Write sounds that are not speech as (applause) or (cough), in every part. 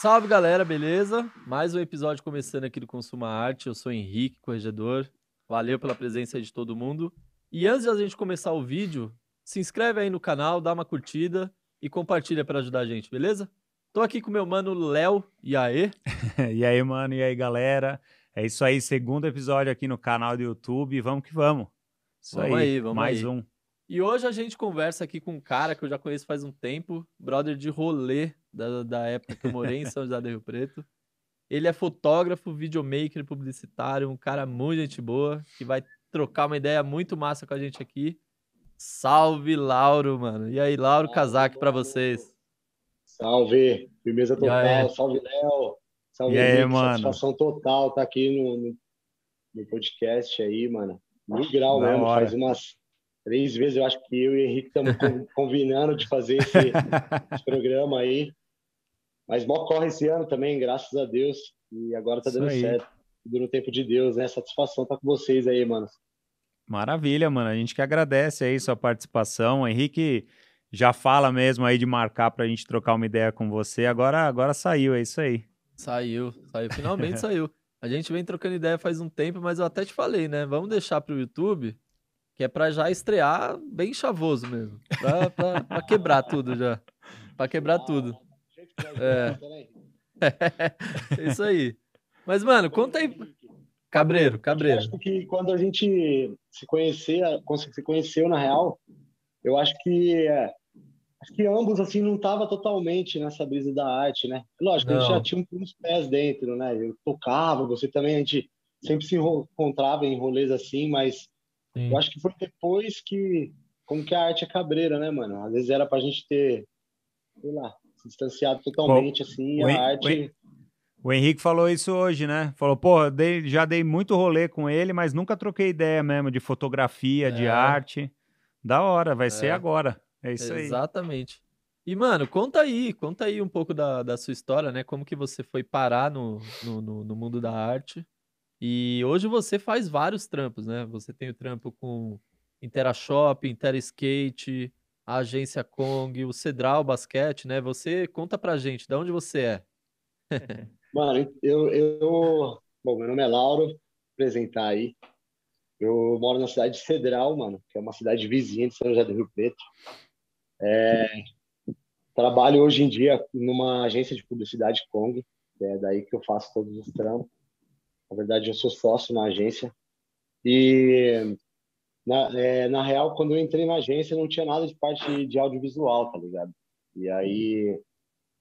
Salve galera, beleza? Mais um episódio começando aqui do Consuma Arte. Eu sou Henrique, corregedor. Valeu pela presença de todo mundo. E antes de a gente começar o vídeo, se inscreve aí no canal, dá uma curtida e compartilha para ajudar a gente, beleza? Tô aqui com meu mano Léo. E aí? (laughs) e aí, mano? E aí, galera? É isso aí, segundo episódio aqui no canal do YouTube. Vamos que vamos. Isso vamos aí, aí vamos mais aí. um. E hoje a gente conversa aqui com um cara que eu já conheço faz um tempo, brother de rolê da, da época que eu morei em São José do Rio Preto. Ele é fotógrafo, videomaker, publicitário, um cara muito gente boa, que vai trocar uma ideia muito massa com a gente aqui. Salve, Lauro, mano. E aí, Lauro Casaque para vocês. Salve, firmeza total. Salve, Léo. Salve, e aí, mano? Satisfação total tá aqui no, no, no podcast aí, mano. Mil grau mesmo, hora. faz umas três vezes eu acho que eu e o Henrique estamos (laughs) combinando de fazer esse, esse, programa aí. Mas mó corre esse ano também, graças a Deus. E agora tá dando certo. Tudo no tempo de Deus, né? Satisfação tá com vocês aí, mano. Maravilha, mano. A gente que agradece aí sua participação. O Henrique já fala mesmo aí de marcar pra gente trocar uma ideia com você. Agora, agora saiu, é isso aí. Saiu, saiu. Finalmente (laughs) saiu. A gente vem trocando ideia faz um tempo, mas eu até te falei, né? Vamos deixar pro YouTube que é para já estrear bem chavoso mesmo. Pra, pra, pra quebrar tudo já. Pra quebrar tudo. É. (laughs) Isso aí. Mas, mano, conta aí. Cabreiro, Cabreiro. Acho que quando a gente se conhecer, se conheceu na real, eu acho que acho que ambos assim não tava totalmente nessa brisa da arte, né? Lógico, não. a gente já tinha uns pés dentro, né? Eu tocava, você também a gente sempre se encontrava em rolês assim, mas Sim. Eu acho que foi depois que. Como que a arte é cabreira, né, mano? Às vezes era pra gente ter, sei lá, distanciado totalmente, Bom, assim, a arte. O Henrique falou isso hoje, né? Falou, pô, dei, já dei muito rolê com ele, mas nunca troquei ideia mesmo de fotografia, é. de arte. Da hora, vai é. ser agora. É isso Exatamente. aí. Exatamente. E, mano, conta aí, conta aí um pouco da, da sua história, né? Como que você foi parar no, no, no, no mundo da arte. E hoje você faz vários trampos, né? Você tem o trampo com Interashop, Interskate, a agência Kong, o Cedral Basquete, né? Você conta pra gente, de onde você é? (laughs) Mano, eu, eu. Bom, meu nome é Lauro, apresentar aí. Eu moro na cidade de Cedral, mano, que é uma cidade vizinha de São José do Rio Preto. É, trabalho hoje em dia numa agência de publicidade Kong, é daí que eu faço todos os trampos. Na verdade, eu sou sócio na agência. E, na, é, na real, quando eu entrei na agência, não tinha nada de parte de audiovisual, tá ligado? E aí,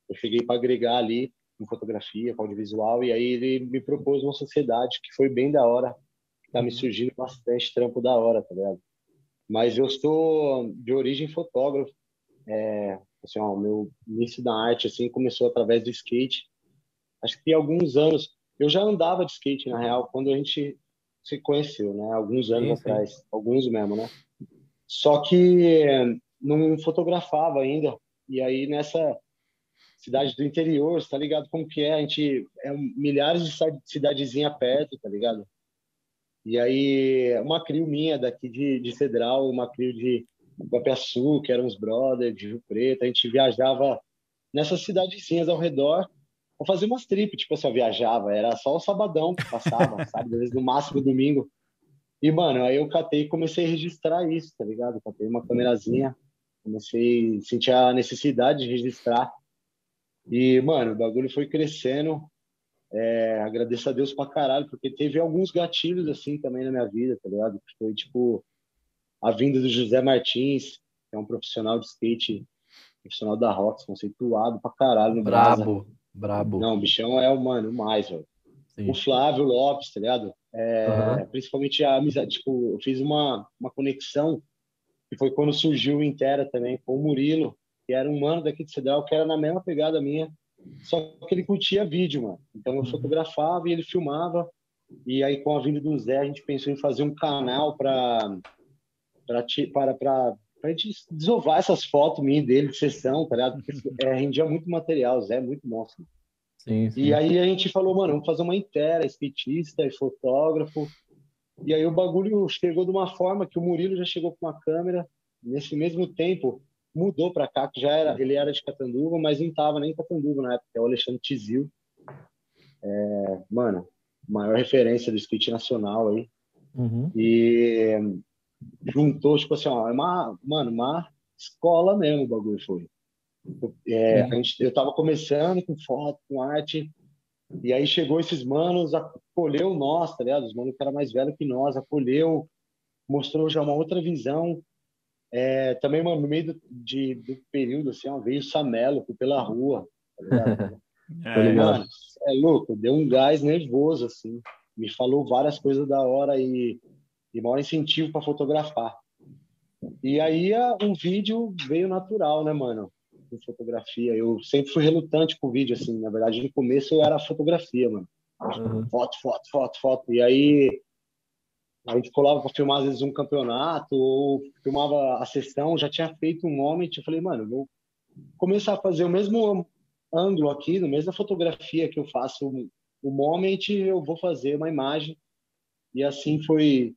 eu cheguei para agregar ali com fotografia, com audiovisual, e aí ele me propôs uma sociedade que foi bem da hora. Tá me surgindo bastante trampo da hora, tá ligado? Mas eu sou de origem fotógrafo. É, assim, ó, o meu início da arte assim começou através do skate. Acho que tem alguns anos eu já andava de skate, na real, quando a gente se conheceu, né? Alguns anos sim, sim. atrás, alguns mesmo, né? Só que não fotografava ainda. E aí nessa cidade do interior, tá ligado como que é? A gente é milhares de cidadezinha perto, tá ligado? E aí uma crio minha daqui de, de Cedral, uma crio de Guapiaçu, que eram os brothers de Rio Preto, a gente viajava nessas cidadezinhas ao redor Vou fazer umas trips, tipo assim, eu viajava, era só o sabadão que passava, (laughs) sabe? Às vezes no máximo domingo. E, mano, aí eu catei e comecei a registrar isso, tá ligado? Catei uma câmerazinha, comecei a sentir a necessidade de registrar. E, mano, o bagulho foi crescendo. É, agradeço a Deus pra caralho, porque teve alguns gatilhos assim também na minha vida, tá ligado? Foi tipo a vinda do José Martins, que é um profissional de skate, profissional da Rocks, conceituado pra caralho no Brabo. Brasa. Brabo. Não, o bichão é o, mano, mais, velho. O Flávio Lopes, tá ligado? É, uhum. Principalmente a amizade. Tipo, eu fiz uma, uma conexão que foi quando surgiu o Intera também, com o Murilo, que era um mano daqui de Cidral, que era na mesma pegada minha, só que ele curtia vídeo, mano. Então eu uhum. fotografava e ele filmava. E aí, com a vinda do Zé, a gente pensou em fazer um canal para para pra gente desovar essas fotos minhas dele de sessão, tá ligado? Porque é, rendia muito material, Zé é muito monstro. Sim, sim. E aí a gente falou, mano, vamos fazer uma inteira, skatista e fotógrafo. E aí o bagulho chegou de uma forma que o Murilo já chegou com uma câmera. Nesse mesmo tempo, mudou para cá, que já era, ele era de Catanduva, mas não tava nem em Catanduva na época, é o Alexandre Tizil. É, mano, maior referência do skate nacional aí. Uhum. E juntou, tipo assim, ó, é uma, mano, uma escola mesmo o bagulho foi. É, a gente, eu tava começando com foto, com arte, e aí chegou esses manos, acolheu nós, tá ligado? Os manos que era mais velho que nós, acolheu, mostrou já uma outra visão. É, também, mano, no meio do, de, do período, assim, ó, veio o Samelo pela rua, tá ligado? (laughs) É, mano, é louco, deu um gás nervoso, assim. Me falou várias coisas da hora e, e maior incentivo para fotografar. E aí um vídeo veio natural, né, mano? Com fotografia. Eu sempre fui relutante com o vídeo, assim. Na verdade, no começo eu era fotografia, mano. Uhum. Foto, foto, foto, foto. E aí a gente colava para filmar às vezes um campeonato ou filmava a sessão, já tinha feito um moment, eu falei, mano, vou começar a fazer o mesmo ângulo aqui, no mesmo fotografia que eu faço o moment, eu vou fazer uma imagem. E assim foi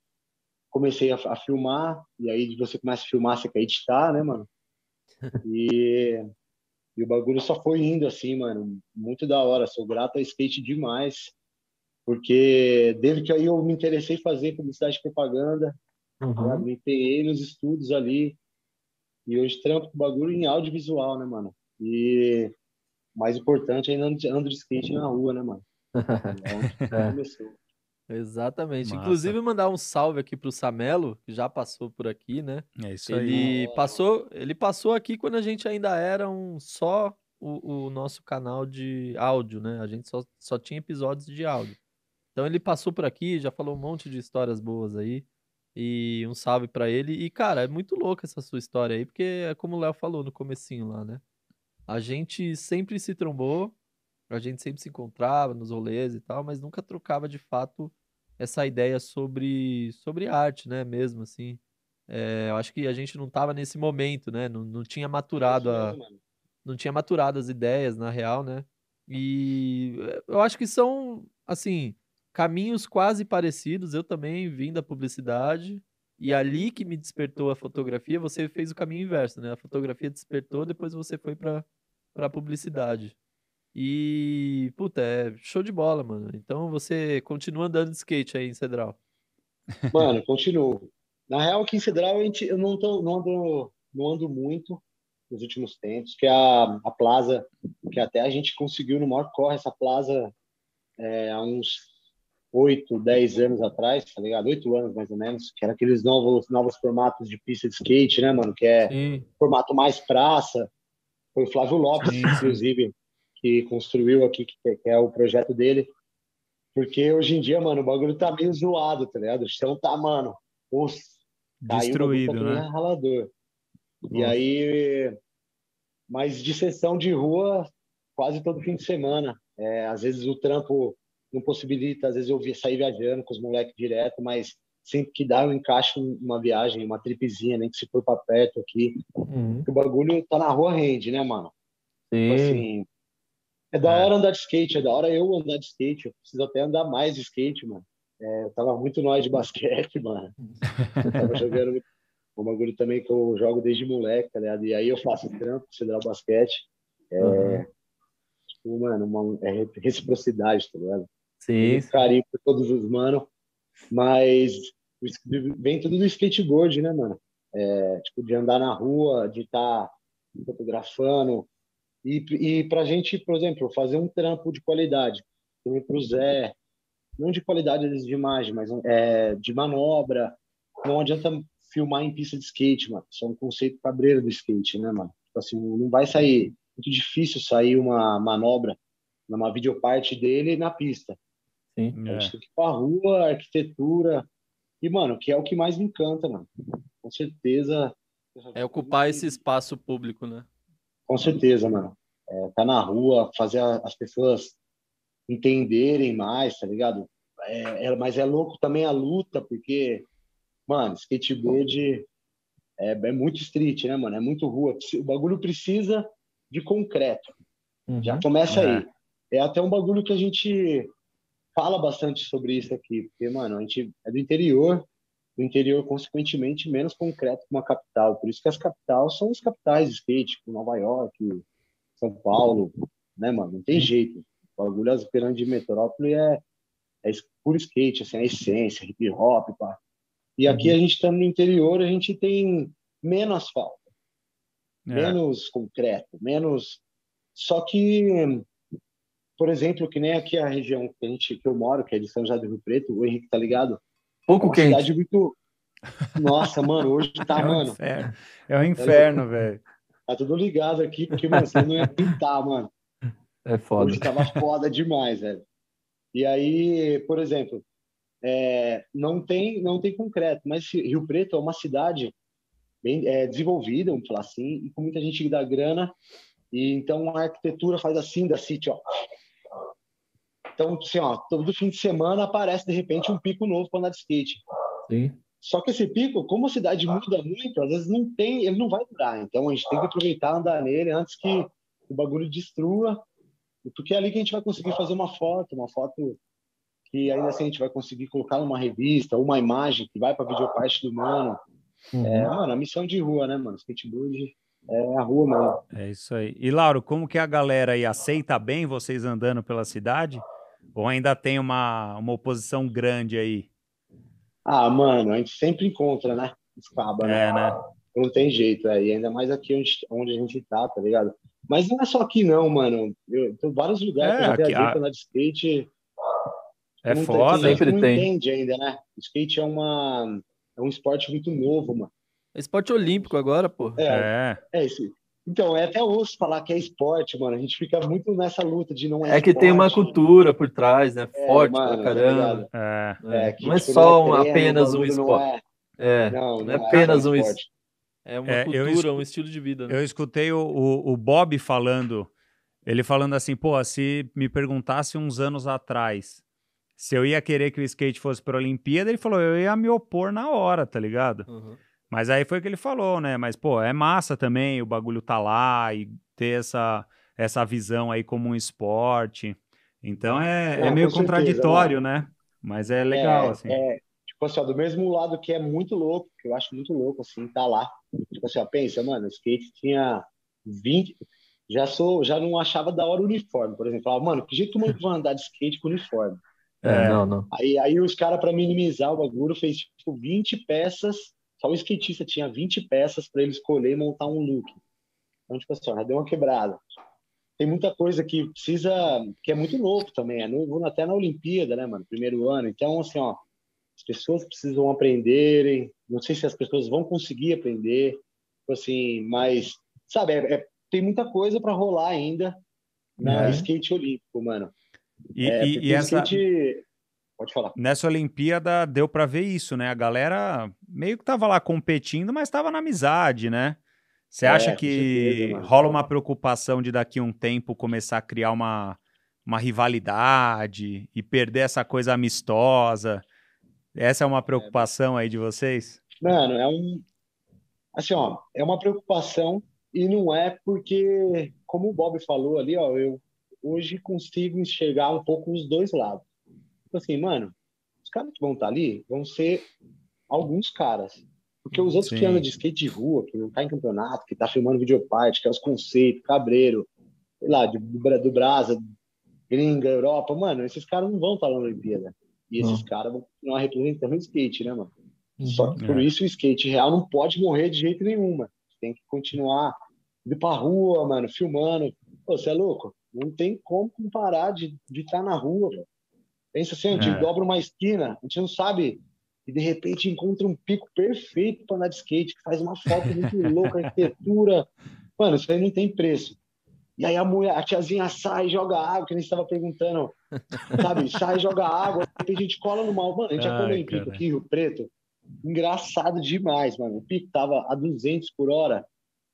comecei a, a, filmar, e aí você começa a filmar, você quer editar, né, mano? (laughs) E, e o bagulho só foi indo assim, mano, muito da hora, sou grato a skate demais, porque desde que aí eu me interessei em fazer publicidade e propaganda, Uhum. me empenhei nos estudos ali, e hoje trampo com bagulho em audiovisual, né, mano? E mais importante ainda ando de skate na rua, né, mano? (laughs) Então, É. começou. Exatamente. Massa. Inclusive, mandar um salve aqui pro Samelo, que já passou por aqui, né? É isso aí. Ele Ó. passou, ele passou aqui quando a gente ainda era um só o, o nosso canal de áudio, né? A gente só, só tinha episódios de áudio. Então ele passou por aqui, já falou um monte de histórias boas aí. E um salve pra ele. E, cara, é muito louca essa sua história aí, porque é como o Léo falou no comecinho lá, né? A gente sempre se trombou, a gente sempre se encontrava nos rolês e tal, mas nunca trocava de fato essa ideia sobre, sobre arte, né? Mesmo assim. É, eu acho que a gente não tava nesse momento, né? Não, não tinha maturado a, mesmo, não tinha maturado as ideias, na real, né? E eu acho que são, assim, caminhos quase parecidos. Eu também vim da publicidade e ali que me despertou a fotografia, você fez o caminho inverso, né? A fotografia despertou, depois você foi para para publicidade. E, puta, é show de bola, mano. Então você continua andando de skate aí em Cedral. Mano, continuo. Na real, aqui em Cedral, a gente, eu não, tô, não, ando, não ando muito nos últimos tempos, que a, a Plaza, que até a gente conseguiu no maior corre, essa Plaza é, há uns 8, 10 anos atrás, tá ligado? 8 anos mais ou menos, que era aqueles novos, novos formatos de pista de skate, né, mano? Que é Sim. formato mais praça. Foi o Flávio Lopes, Sim, sim. inclusive, que construiu aqui, que, que é o projeto dele. Porque hoje em dia, mano, o bagulho tá meio zoado, tá ligado? O chão tá, mano, os, Destruído, tá né? ralador. E aí, mas de sessão de rua, quase todo fim de semana. É, às vezes o trampo não possibilita, às vezes eu vi- sair viajando com os moleques direto, mas sempre que dá eu encaixo uma viagem, uma tripezinha, nem que se for pra perto aqui. Uhum. O bagulho tá na rua rende, né, mano? Tipo Sim. assim, é da É. hora andar de skate, é da hora eu andar de skate, eu preciso até andar mais de skate, mano. É, eu tava muito nós de basquete, (laughs) mano. Eu tava jogando (laughs) um bagulho também que eu jogo desde moleque, tá ligado? E aí eu faço trampo, considerar basquete. É, Uhum. tipo, mano, uma, é reciprocidade, tá ligado? Sim. Muito carinho por todos os manos, mas vem tudo do skateboard, né, mano? É, tipo, de andar na rua, de estar fotografando. E, e pra gente, por exemplo, fazer um trampo de qualidade, também pro Zé, não de qualidade de imagem, mas é, de manobra. Não adianta filmar em pista de skate, mano. Isso é um conceito cabreiro do skate, né, mano? Tipo assim, não vai sair, muito difícil sair uma manobra numa videoparte dele na pista. Sim. A É. gente tem que ir pra rua, arquitetura. E, mano, que é o que mais me encanta, mano. Com certeza. É ocupar esse espaço público, né? Com certeza, mano. É, tá na rua, fazer a- as pessoas entenderem mais, tá ligado? É, é- mas é louco também a luta, porque, mano, skateboard é, é muito street, né, mano? É muito rua. O bagulho precisa de concreto. Já Uhum. começa É. aí. É até um bagulho que a gente fala bastante sobre isso aqui, porque, mano, a gente é do interior, o interior, consequentemente, menos concreto que uma capital. Por isso que as capitais são os capitais de skate, tipo Nova York, São Paulo, né, mano? Não tem jeito. O bagulho aspirante de metrópole é, é puro skate, assim, a essência, hip hop, pá. E aqui uhum. a gente está no interior, a gente tem menos asfalto, é. menos concreto, menos. Só que, por exemplo, que nem aqui a região que, a gente, que eu moro, que é de São José do Rio Preto, o Henrique tá ligado? Pouco é quente. Cidade muito... Nossa, mano, hoje tá, (laughs) é um mano. Inferno. É um inferno, velho. Tá tudo ligado aqui, porque, mano, você não ia pintar, mano. É foda. Hoje tava foda demais, velho. E aí, por exemplo, é, não tem não tem concreto, mas Rio Preto é uma cidade bem é, desenvolvida, vamos falar assim, e com muita gente que dá grana. E então a arquitetura faz assim da City, ó. Então, assim, ó, todo fim de semana aparece de repente um pico novo para andar de skate. Sim. Só que esse pico, como a cidade muda muito, às vezes não tem, ele não vai durar. Então a gente tem que aproveitar andar nele antes que o bagulho destrua, porque é ali que a gente vai conseguir fazer uma foto, uma foto que ainda assim a gente vai conseguir colocar numa revista, uma imagem que vai para a videoparte do mano. Uhum. É, mano, a missão de rua, né, mano? Skateboard é a rua mesmo. É isso aí. E Lauro, como que a galera aí aceita bem vocês andando pela cidade? Ou ainda tem uma, uma oposição grande aí? Ah, mano, a gente sempre encontra, né? Escaba, né? É, né? Não tem jeito, é. E ainda mais aqui onde, onde a gente tá, tá ligado? Mas não é só aqui, não, mano. Eu tô vários lugares é, que eu já viajei a... de skate. É foda. Sempre não tem. entende ainda, né? O skate é, uma, é um esporte muito novo, mano. É esporte olímpico agora, pô. É, é. é isso. Então, é até osso falar que é esporte, mano. A gente fica muito nessa luta de não é. É que esporte, tem uma cultura por trás, né? É, Forte mano, pra caramba. É. é que, não é tipo, só não é treino, apenas um esporte. É, não, não, não, é apenas um esporte. É uma é, cultura, um estilo de vida. Né? Eu escutei o, o, o, Bob falando, ele falando assim, pô, se me perguntasse uns anos atrás se eu ia querer que o skate fosse para a Olimpíada, ele falou, eu ia me opor na hora, tá ligado? Uhum. Mas aí foi o que ele falou, né? Mas, pô, é massa também o bagulho tá lá e ter essa, essa visão aí como um esporte. Então é, é meio contraditório, certeza, né? Mas é legal, é, assim. É, tipo assim, ó, do mesmo lado que é muito louco, que eu acho muito louco, assim, tá lá. Tipo assim, ó, pensa, mano, o skate tinha 20. Já sou, já não achava da hora o uniforme, por exemplo. Falava, mano, que jeito que vai andar de skate com uniforme? É, não, não. Aí, aí os caras, para minimizar o bagulho, fez tipo 20 peças só o skatista tinha 20 peças para ele escolher e montar um look. Então, tipo assim, já deu uma quebrada. Tem muita coisa que precisa, que é muito novo também, é novo até na Olimpíada, né, mano? Primeiro ano. Então, assim, ó, as pessoas precisam aprenderem. Não sei se as pessoas vão conseguir aprender, tipo assim, mas, sabe, é, é, tem muita coisa para rolar ainda na é. skate olímpico, mano. E, é, e, e essa... skate Pode falar. Nessa Olimpíada deu para ver isso, né? A galera meio que tava lá competindo, mas estava na amizade, né? Você é, acha que certeza, rola uma preocupação de daqui a um tempo começar a criar uma, uma rivalidade e perder essa coisa amistosa? Essa é uma preocupação aí de vocês? Mano, é um. Assim, ó, é uma preocupação e não é porque, como o Bob falou ali, ó, eu hoje consigo enxergar um pouco os dois lados. Tipo assim, mano, os caras que vão estar tá ali vão ser alguns caras. Porque os outros Sim. que andam de skate de rua, que não tá em campeonato, que tá filmando videoparte, que é os conceitos, cabreiro, sei lá, de, do Brasa, gringa, Europa, mano, esses caras não vão estar tá na Olimpíada. E esses caras vão continuar representando o skate, né, mano? Uhum. Só que por é. isso o skate real não pode morrer de jeito nenhum, mano. Tem que continuar indo pra rua, mano, filmando. Pô, você é louco? Não tem como comparar de estar tá na rua, velho. Pensa assim, a gente é. dobra uma esquina, a gente não sabe, e de repente encontra um pico perfeito para andar de skate, que faz uma foto muito (laughs) louca, arquitetura. Mano, isso aí não tem preço. E aí a mulher, a tiazinha sai, joga água, que a gente estava perguntando, sabe? Sai, joga água, de repente a gente cola no mal. Mano, a gente já colou em pico aqui, Rio Preto. Engraçado demais, mano. O pico tava a 200 por hora,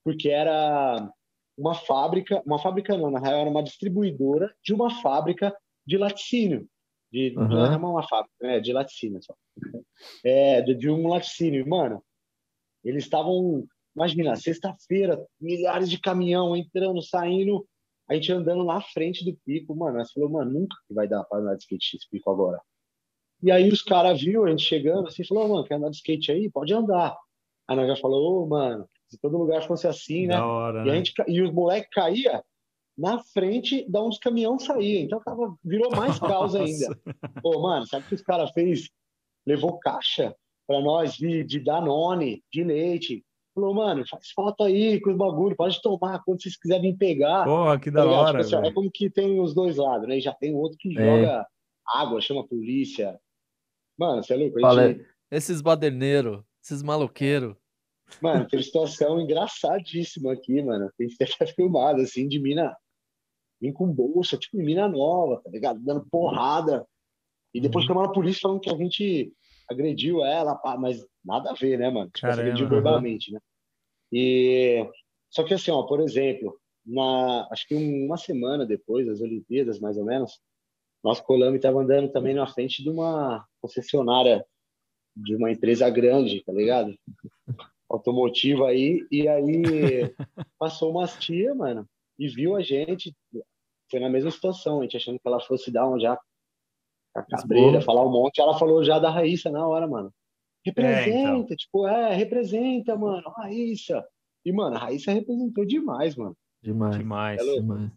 porque era uma fábrica, uma fábrica não, na real era uma distribuidora de uma fábrica de laticínio de uhum. não é uma fábrica, né? De laticínio só. É, de, de um laticínio. Mano, eles estavam, imagina, sexta-feira, milhares de caminhão entrando, saindo, a gente andando na frente do pico, mano. Nós falou, mano, nunca que vai dar para andar de skate esse pico agora. E aí os caras viram a gente chegando assim, falou, mano, quer andar de skate aí? Pode andar. Aí nós já falou, ô, mano, se todo lugar fosse assim, né? Hora, E, a né? gente, ca- e os moleques caía na frente da onde os caminhões saíam. Então tava, virou mais causa ainda. Pô, mano, sabe o que os caras fez? Levou caixa pra nós de, de Danone, de leite. Falou, mano, faz foto aí com os bagulho, pode tomar quando vocês quiserem pegar. Porra, que Tá da ligado? hora, Tipo assim, é como que tem os dois lados, né? E já tem outro que É. joga água, chama a polícia. Mano, você é louco? Gente, Esses baderneiros, esses maloqueiros. Mano, teve situação engraçadíssima aqui, mano. Tem que ter até (laughs) filmado, assim, de mina vim com bolsa, tipo, mina nova, tá ligado? Dando porrada. E depois Uhum. chamaram a polícia falando que a gente agrediu ela, pá, mas nada a ver, né, mano? Tipo, agrediu verbalmente, né? E... Só que assim, ó, por exemplo, na... acho que uma semana depois das Olimpíadas, mais ou menos, nosso Colame estava andando também na frente de uma concessionária de uma empresa grande, tá ligado? (laughs) Automotiva aí, e aí (laughs) passou umas tia, mano, e viu a gente, foi na mesma situação, a gente achando que ela fosse dar um já a cabreira, falar um monte, ela falou já da Raíssa na hora, mano. Representa, então. tipo, é, representa, mano, Raíssa. E, mano, a Raíssa representou demais, mano. Demais. Demais. É demais.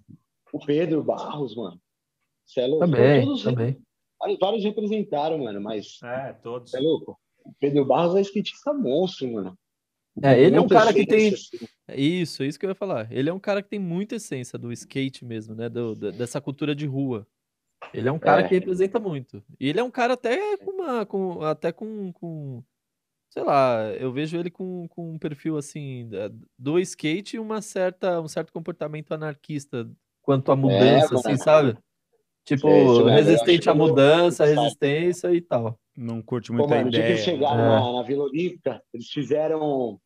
O Pedro Barros, mano. É louco? Também, Todos- também. Vários, vários representaram, mano, mas É, todos. Você é louco? O Pedro Barros é skatista monstro, mano. É, ele é um cara que tem. assim. Isso, isso que eu ia falar. Ele é um cara que tem muita essência do skate mesmo, né? do- da- dessa cultura de rua. Ele é um cara É. que representa muito. E ele é um cara até com uma. Com, até com, com. Sei lá, eu vejo ele com, com um perfil assim do skate e uma certa, um certo comportamento anarquista quanto à mudança, assim, mano. sabe? Tipo, resistente que à mudança, resistência e tal. Não curte Pô, muita mano, dia que ideia. eles chegaram É. na, na Vila Olímpica, eles fizeram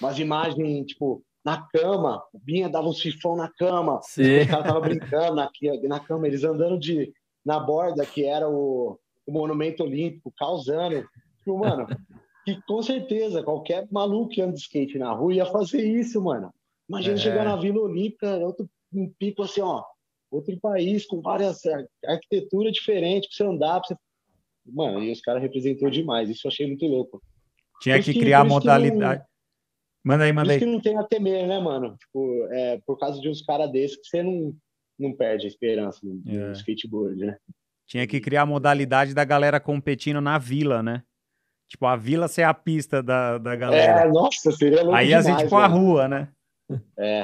umas imagens, tipo, na cama. O Binha dava um sifão na cama. Sim. Os caras estavam brincando na, na cama, eles andando de, na borda, que era o, o Monumento Olímpico, causando. Tipo, mano, (laughs) que com certeza qualquer maluco que anda de skate na rua ia fazer isso, mano. Imagina É. chegar na Vila Olímpica, outro, um pico assim, ó, outro país com várias ar- arquitetura diferente pra você andar, pra você... Mano, e os caras representou demais, isso eu achei muito louco. Tinha que que- criar modalidade. Manda aí, Por manda isso aí. que não tem a temer, né, mano? Tipo, é, por causa de uns caras desses que você não, não perde a esperança no, no É. skateboard, né? Tinha que criar a modalidade da galera competindo na vila, né? Tipo, a vila ser a pista da, da galera. É, nossa, seria louco aí ia ser demais, tipo a rua, né? É,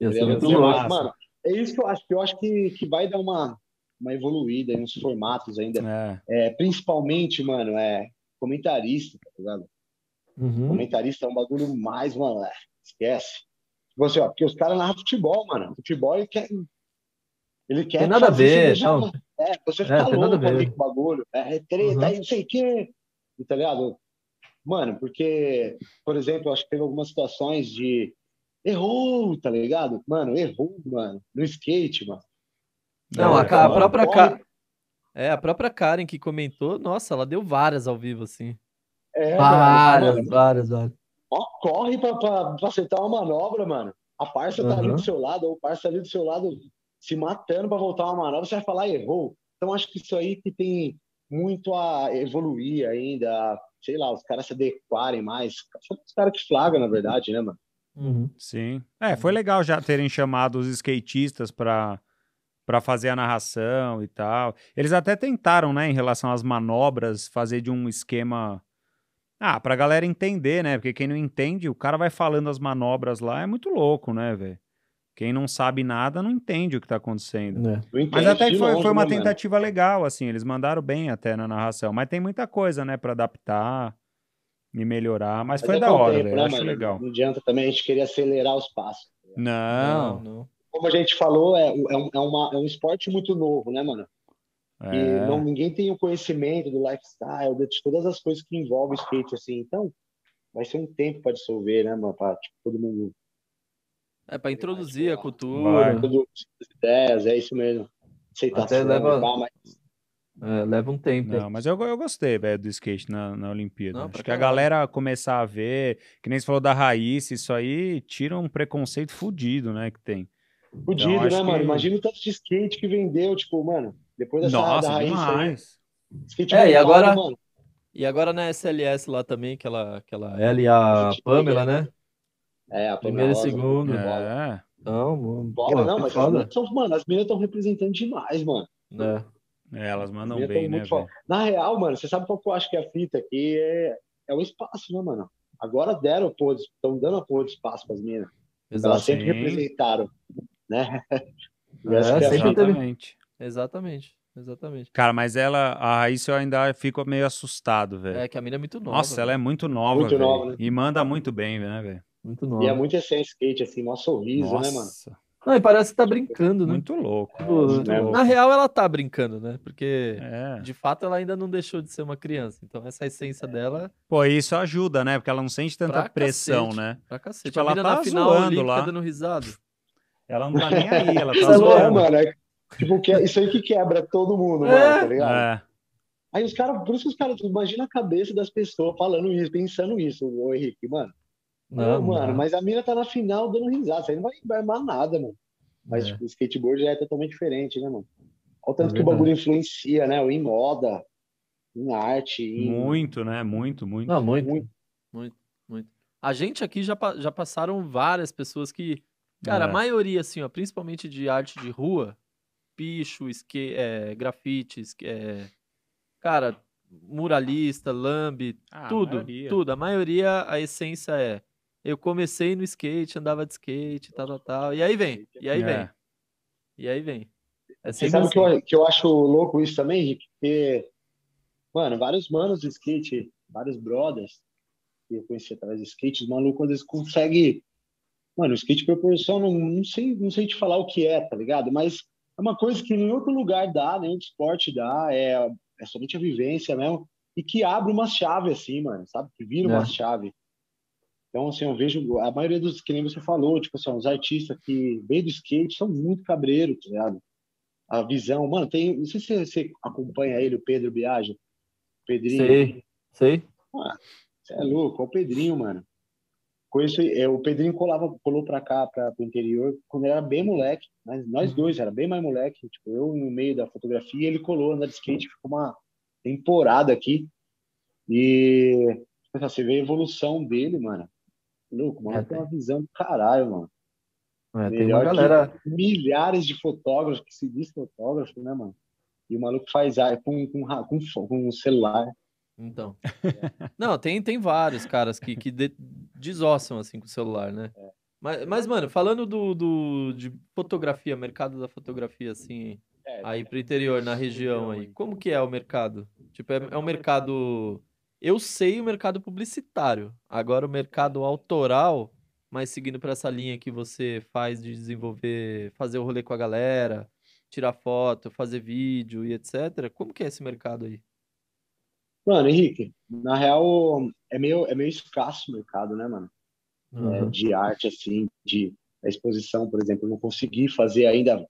Ia ser seria muito louco demais. Mano, é isso que eu acho. que Eu acho que, que vai dar uma, uma evoluída uns formatos ainda. É. É, principalmente, mano, é comentarista, tá ligado? Uhum. Comentarista é um bagulho mais, mano, é, esquece. Tipo assim, ó, porque os caras narram futebol, mano. Futebol ele quer. Ele quer Tem nada a ver, você não. É, você É, fica a louco ali ver. com o bagulho. É, é treta, Uhum. aí não sei o quê. Tá ligado? Mano, porque, por exemplo, acho que teve algumas situações de. Errou, tá ligado? Mano, errou, mano. No skate, mano. Não, É, a, a mano, própria corre- Ka- É, a própria Karen que comentou, nossa, ela deu várias ao vivo, assim. É, Várias, mano, várias, várias. ó, corre pra, pra, pra acertar uma manobra, mano. A parça tá ali Uhum. do seu lado, ou o parça ali do seu lado se matando pra voltar uma manobra, você vai falar errou. Então acho que isso aí que tem muito a evoluir ainda, a, sei lá, os caras se adequarem mais. São os caras que flagram, na verdade, né, mano? Uhum. Sim. É, foi legal já terem chamado os skatistas para para fazer a narração e tal. Eles até tentaram, né, em relação às manobras, fazer de um esquema ah, pra galera entender, né? Porque quem não entende, o cara vai falando as manobras lá, é muito louco, né, velho? Quem não sabe nada não entende o que tá acontecendo. É. Mas até que foi, longe, foi uma né, mano? tentativa legal, assim, eles mandaram bem até na narração. Mas tem muita coisa, né, pra adaptar e melhorar. Mas, Mas foi é da hora, tempo, velho. né, Acho mano? legal. Não adianta também a gente querer acelerar os passos. Não. Não, não. Como a gente falou, é, é, um, é, uma, é um esporte muito novo, né, mano? E É. não, ninguém tem o conhecimento do lifestyle, de todas as coisas que envolvem o skate, assim. Então, vai ser um tempo para dissolver, né, mano? Pra tipo, todo mundo É pra introduzir a cultura. Todas as ideias, é isso mesmo. Aceitação, Até leva- mas É, leva um tempo. Não, mas eu, eu gostei, velho, do skate na, na Olimpíada. Não, Acho que a galera começar a ver, que nem você falou da raiz, isso aí tira um preconceito fudido, né, que tem. fudido, Então, né, mano? que- Imagina o tanto de skate que vendeu, tipo, mano, depois dessa Nossa, da raiz aí, demais. Skate É, e agora- mano, E agora na SLS lá também, aquela, aquela ela e a Pamela, né? É, a Primeiro e Pamela Rosa, segundo. bola. É. Não, mano. Bola, pô, não, mas as meninas tão, mano, as meninas estão representando demais, mano. É. É, elas mandam bem, né? Na real, mano, você sabe qual que eu acho que é a fita aqui? É, é o espaço, né, mano? Agora deram, pô, estão dando a porra de espaço pras minas. Elas Exato. sempre representaram, né? (laughs) É, é sempre Exatamente. Exatamente. Exatamente. Cara, mas ela, a Raíssa eu ainda fico meio assustado, velho. É que a mina é muito nova. Nossa, ela é muito nova, Muito velho. nova, né? E manda muito bem, né, velho? muito nova. E é muito essência skate, assim, mó sorriso, né, mano? Nossa, Não, e parece que tá brincando, né? muito louco. Tipo, muito louco. Na real, ela tá brincando, né? Porque, É. de fato, ela ainda não deixou de ser uma criança. Então, essa essência dela, Pô, isso ajuda, né? Porque ela não sente tanta Pra pressão, cacete. né? pra cacete. Tipo, a ela tá na final zoando olímpica lá. dando risada. Ela não tá nem aí, ela (laughs) tá é É, louco. zoando. mano, é, tipo, que, isso aí que quebra todo mundo, É. mano, tá ligado? É. Aí os caras, por isso que os caras, imagina a cabeça das pessoas falando isso, pensando isso, ô Henrique, mano. Não, mano, mas a mina tá na final dando risada, isso aí não vai, vai armar nada, mano. Mas É. tipo, o skateboard já é totalmente diferente, né, mano? Olha o tanto É que o bagulho influencia, né? Em moda, em arte, em... Muito, né? Muito, muito. Não, muito, Muito. muito, muito. A gente aqui já, já passaram várias pessoas que, cara, a É. maioria, assim, ó, principalmente de arte de rua, picho, esque, é, grafite, esque- é, cara, muralista, lambe, Ah, a tudo, maioria. tudo. A maioria, a essência é, eu comecei no skate, andava de skate, tal, tal, tal, e aí vem, e aí É. vem, e aí vem. É Você sabe que eu, que eu acho louco isso também, Henrique? Porque, mano, vários manos de skate, vários brothers que eu conheci através de skate, os malucos às vezes conseguem. Mano, o skate proporciona, não sei, não sei te falar o que é, tá ligado? Mas é uma coisa que nenhum outro lugar dá, nenhum outro esporte dá, é, é somente a vivência mesmo, e que abre uma chave assim, mano, sabe? Que vira uma É. chave. Então, assim, eu vejo a maioria dos, que nem você falou, tipo assim, os artistas que vêm do skate são muito cabreiros, tá ligado? A visão, mano, tem, não sei se você acompanha ele, o Pedro Biagio, Pedrinho, Sei, sei. você é louco, é o Pedrinho, mano. Conheço, é, o Pedrinho colava, colou pra cá, pra, pro interior, quando ele era bem moleque, mas nós dois, era bem mais moleque, tipo, eu no meio da fotografia, ele colou, andar de skate, ficou uma temporada aqui, e tipo, você vê a evolução dele, mano, louco, mano, É, tem uma visão do caralho, mano. É, tem uma que- galera... milhares de fotógrafos que se diz fotógrafo, né, mano? E o maluco faz com, com, com, com celular. Então. (laughs) Não, tem, tem vários caras que, que de- desossam assim com o celular, né? É. Mas, mas, mano, falando do, do, de fotografia, mercado da fotografia, assim, É, aí pro interior, na região aí, como que é o mercado? Tipo, é, é um mercado. Eu sei o mercado publicitário. Agora o mercado autoral, mas seguindo para essa linha que você faz de desenvolver, fazer o rolê com a galera, tirar foto, fazer vídeo e etc. Como que é esse mercado aí? Mano, Henrique, na real, é meio, é meio escasso o mercado, né, mano? É, Uhum. de arte, assim, de exposição, por exemplo. Eu não consegui fazer ainda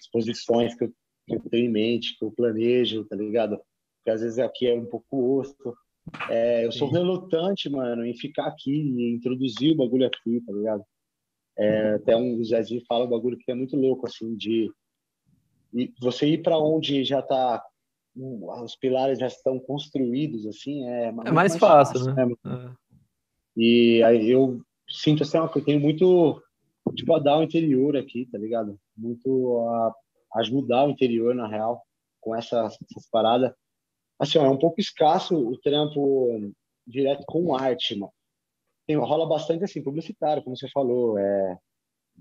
exposições que eu, que eu tenho em mente, que eu planejo, tá ligado? Porque às vezes aqui é um pouco osso. É, eu sou Sim. relutante, mano, em ficar aqui e introduzir o bagulho aqui, tá ligado? É, até um o Zezinho fala um bagulho que é muito louco, assim, de e você ir para onde já tá os pilares já estão construídos, assim, é, É muito mais fácil, né? mano? É. E aí eu sinto assim, que eu tenho muito tipo a dar o interior aqui, tá ligado? Muito a ajudar o interior na real com essas, essas paradas. Assim, ó, é um pouco escasso o trampo direto com arte, mano. Tem, rola bastante assim publicitário, como você falou, é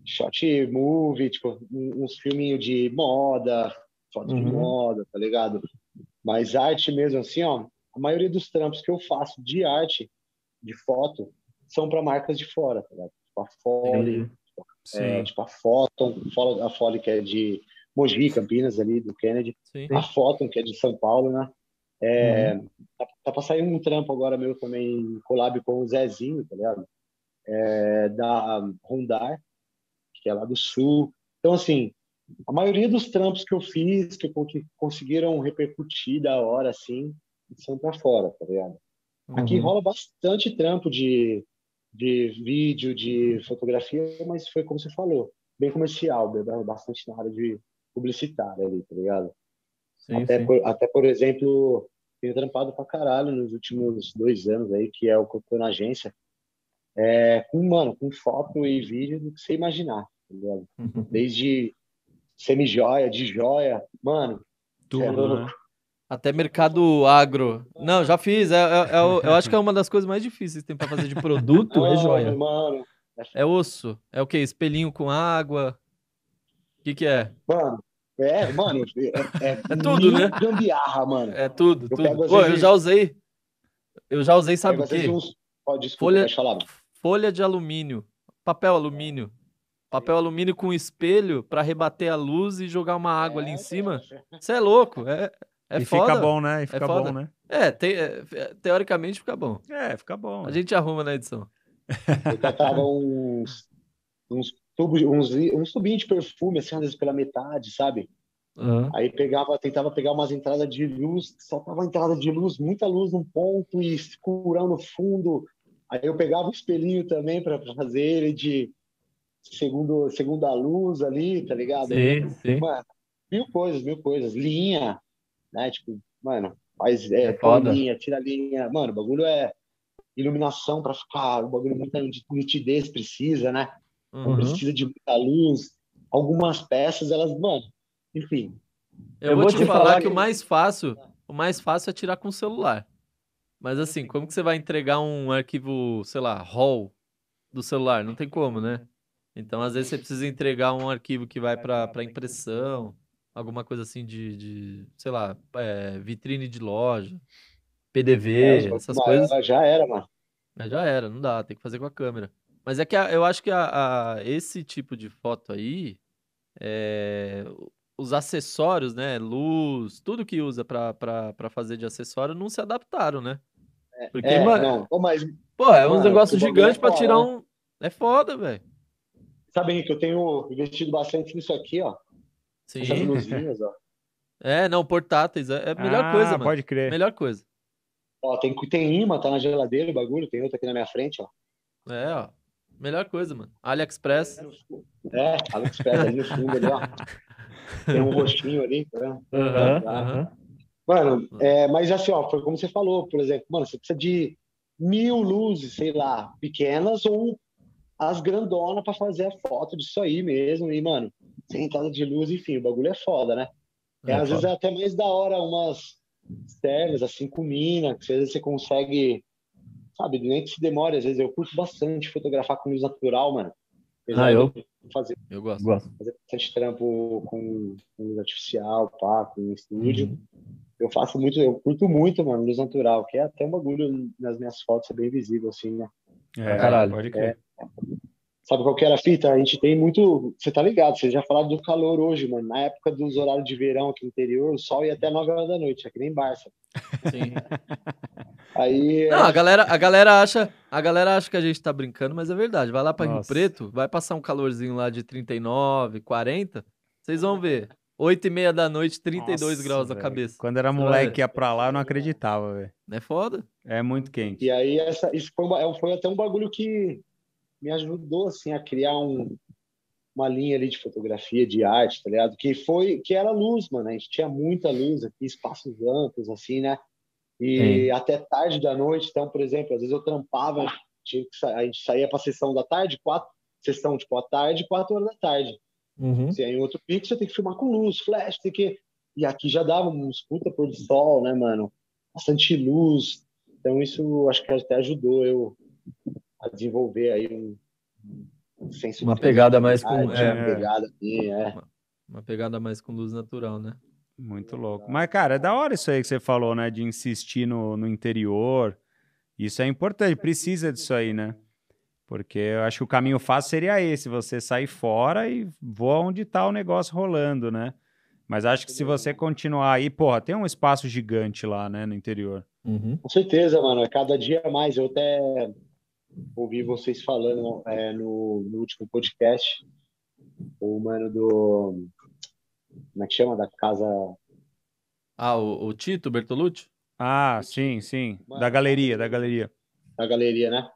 shot movie, tipo uns filminhos de moda, foto de Uhum. moda, tá ligado? Mas arte mesmo assim, ó, a maioria dos trampos que eu faço de arte de foto são para marcas de fora, tá ligado? Tipo a. Sim. é, tipo a Photon, a Fole que é de Mogi, Campinas ali, do Kennedy, Sim. a Photon que é de São Paulo, né? É, tá, tá pra sair um trampo agora meu também, em collab com o Zezinho, tá ligado? É, da Rondar, que é lá do Sul. Então, assim, a maioria dos trampos que eu fiz, que, que conseguiram repercutir da hora, assim, são para fora, tá ligado? Aqui Uhum. rola bastante trampo de, de vídeo, de fotografia, mas foi como você falou, bem comercial, bastante na área de publicitária ali, tá ligado? Sim, até, sim. Por, até, por exemplo, tenho trampado pra caralho nos últimos dois anos aí, que é o que eu tô na agência. É, com, mano, com foto e vídeo do que você imaginar, tá ligado? Desde semi-joia, de joia, mano. é Tudo, né? Até mercado agro. Não, já fiz. É, é- é eu acho que é uma das coisas mais difíceis que tem pra fazer de produto, é Mano, joia. Mano, É osso. É o quê? Espelhinho com água. O que que é? mano, é, mano, é, é, (laughs) É tudo, né? gambiarra, mano. É tudo, Eu tudo. Pô, eu já usei. Eu já usei, sabe o quê? uns- Ó, desculpa, Folha- pode falar. Folha de alumínio. Papel alumínio. Papel alumínio com espelho pra rebater a luz e jogar uma água ali em É, cima. Você é louco. É, é e foda. fica bom, né? E fica foda. bom, né? É, te- é, teoricamente fica bom. É, fica bom. A gente arruma na edição. Eu catava uns, uns tubos, uns, uns tubinhos de perfume, assim, às vezes pela metade, sabe? Aí pegava, tentava pegar umas entradas de luz, soltava entrada de luz, muita luz num ponto e escurão no fundo. Aí eu pegava o espelhinho também para fazer ele de segundo, segunda luz ali, tá ligado? Sim, sim. Mano, mil coisas, mil coisas. Linha, né? Tipo, mano, faz é, É linha, tira linha. Mano, o bagulho é iluminação para ficar, o bagulho muita nitidez precisa, né? Uhum. Precisa de muita luz. Algumas peças, elas, mano, enfim. Eu, vou, te, falar, que, o mais fácil, o mais fácil é tirar com o celular. Mas assim, como que você vai entregar um arquivo, sei lá, RAW do celular? Não tem como, né? Então, às vezes você precisa entregar um arquivo que vai para para impressão, alguma coisa assim de, de sei lá, é, vitrine de loja, PDV, É, essas coisas. Já era, mano. Mas já era, não dá, tem que fazer com a câmera. Mas é que a- eu acho que a, a- esse tipo de foto aí, é, os acessórios, né, luz, tudo que usa pra fazer de acessório não se adaptaram, né? Porque, É, mano, não. Mas pô, é uns mano, negócios o bagulho é gigantes pra foda, tirar né? um... É foda, velho. Sabe que eu tenho investido bastante nisso aqui, ó. Sim. Essas luzinhas, ó. (laughs) É, não, portáteis, é é a melhor ah, coisa, mano. pode crer. Melhor coisa. Ó, tem, tem imã, tá na geladeira o bagulho, tem outra aqui na minha frente, ó. É, ó. Melhor coisa, mano. AliExpress. É, AliExpress ali no fundo ali, ó. (laughs) Tem um rostinho ali, tá? Ah. aham. Mano, é, mas assim, ó, foi como você falou, por exemplo, mano, você precisa de mil luzes, sei lá, pequenas ou as grandonas pra fazer a foto disso aí mesmo. E, mano, sem entrada de luz, enfim, o bagulho é foda, né? É, É às vezes foda. é até mais da hora umas externas, assim, com mina, que às vezes você consegue, sabe, nem que se demore, às vezes eu curto bastante fotografar com luz natural, mano. Apesar Ah, eu? fazer, Eu gosto. fazer bastante trampo com, com luz artificial, pá, com estúdio. Uhum. Eu faço muito, eu curto muito, mano, luz natural, que é até um bagulho nas minhas fotos, é bem visível, assim, né? É, Caralho. pode crer. Sabe qual que era a fita? A gente tem muito. Você tá ligado? Você já falaram do calor hoje, mano. Na época dos horários de verão aqui no interior, o sol ia até 9 horas da noite, é que nem Barça. Sim. (laughs) Aí. Não, a galera, a galera acha, a galera acha que a gente tá brincando, mas é verdade. Vai lá pra Rio. Preto, vai passar um calorzinho lá de 39, 40, vocês vão ver. 8 e meia da noite, 32 Nossa, graus na cabeça. Quando era Você moleque ia pra lá, eu não acreditava, velho. Não é foda? É muito quente. E aí, essa, isso foi, é, foi até um bagulho que me ajudou, assim, a criar um, uma linha ali de fotografia, de arte, tá ligado? Que foi, que era luz, mano. A gente tinha muita luz aqui, espaços amplos, assim, né? E até tarde da noite, então, por exemplo, às vezes eu trampava, tinha que a gente saía pra sessão da tarde, quatro, sessão, tipo, à tarde, quatro horas da tarde. Se é em outro pico, você tem que filmar com luz, flash, tem que. E aqui já dava uns puta pôr do sol, né, mano? Bastante luz. Então isso acho que até ajudou eu a desenvolver aí um, um senso Uma de pegada mais com- é. uma pegada assim, é. Uma pegada mais com luz natural, né? Muito louco. Mas, cara, é da hora isso aí que você falou, né? De insistir no, no interior. Isso é importante, precisa disso aí, né? Porque eu acho que o caminho fácil seria esse, você sair fora e voa onde tá o negócio rolando, né? Mas acho que se você continuar aí, porra, tem um espaço gigante lá, né, no interior. Com certeza, mano. É cada dia mais. Eu até ouvi vocês falando é, no, no último podcast, o mano do. Como é que chama? Da casa. Ah, o, o Tito Bertolucci? Ah, sim, sim. Da galeria, da galeria. da galeria, né?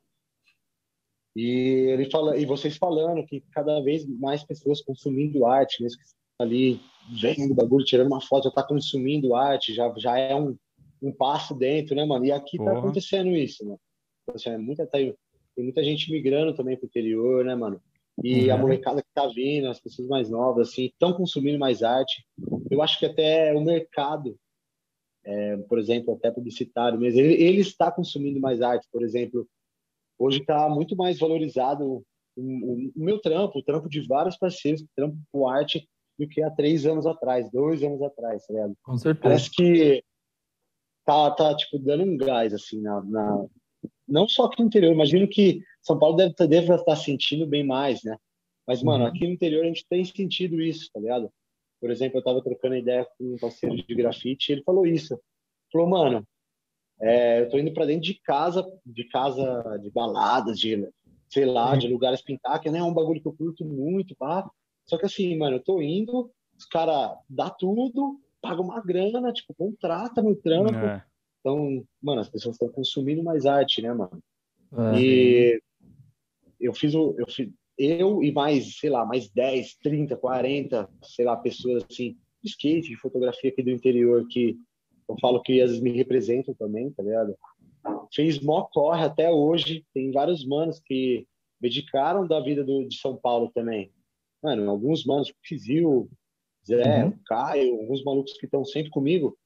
E ele fala, e vocês falando que cada vez mais pessoas consumindo arte, mesmo que ali vendo o bagulho, tirando uma foto, já tá consumindo arte, já, já é um, um passo dentro, né, mano? E aqui tá Porra. tá acontecendo isso, né? Acontecendo, muita, tá, tem muita gente migrando também pro interior, né, mano? E a Uhum. molecada que tá vindo, as pessoas mais novas, assim, estão consumindo mais arte. Eu acho que até o mercado, é, por exemplo, até publicitário mesmo, ele, ele está consumindo mais arte. Por exemplo, hoje está muito mais valorizado o, o- o meu trampo, o trampo de vários parceiros que trampam com arte do que há três anos atrás, dois anos atrás, tá ligado? Com certeza. Parece que tá, tá tipo, dando um gás, assim, na, na- não só aqui no interior, imagino que São Paulo deve, deve estar sentindo bem mais, né? Mas, mano, Uhum. aqui no interior a gente tem sentido isso, tá ligado? Por exemplo, eu tava trocando ideia com um parceiro de grafite e ele falou isso. Falou, mano, é, eu tô indo para dentro de casa, de casa, de baladas, de, sei lá, de lugares pintar, que não é um bagulho que eu curto muito, pá. Só que assim, mano, eu tô indo, os caras dá tudo, paga uma grana, tipo, contrata meu trampo. É. Então, mano, as pessoas estão consumindo mais arte, né, mano? É. E eu fiz o. Eu, fiz, eu e mais, sei lá, mais 10, 30, 40, sei lá, pessoas assim, de skate, de fotografia aqui do interior, que eu falo que às vezes me representam também, tá ligado? Fez mó corre até hoje. Tem vários manos que dedicaram da vida do, de São Paulo também. Mano, alguns manos, Fizil, Zé, Uhum. Caio, alguns malucos que estão sempre comigo.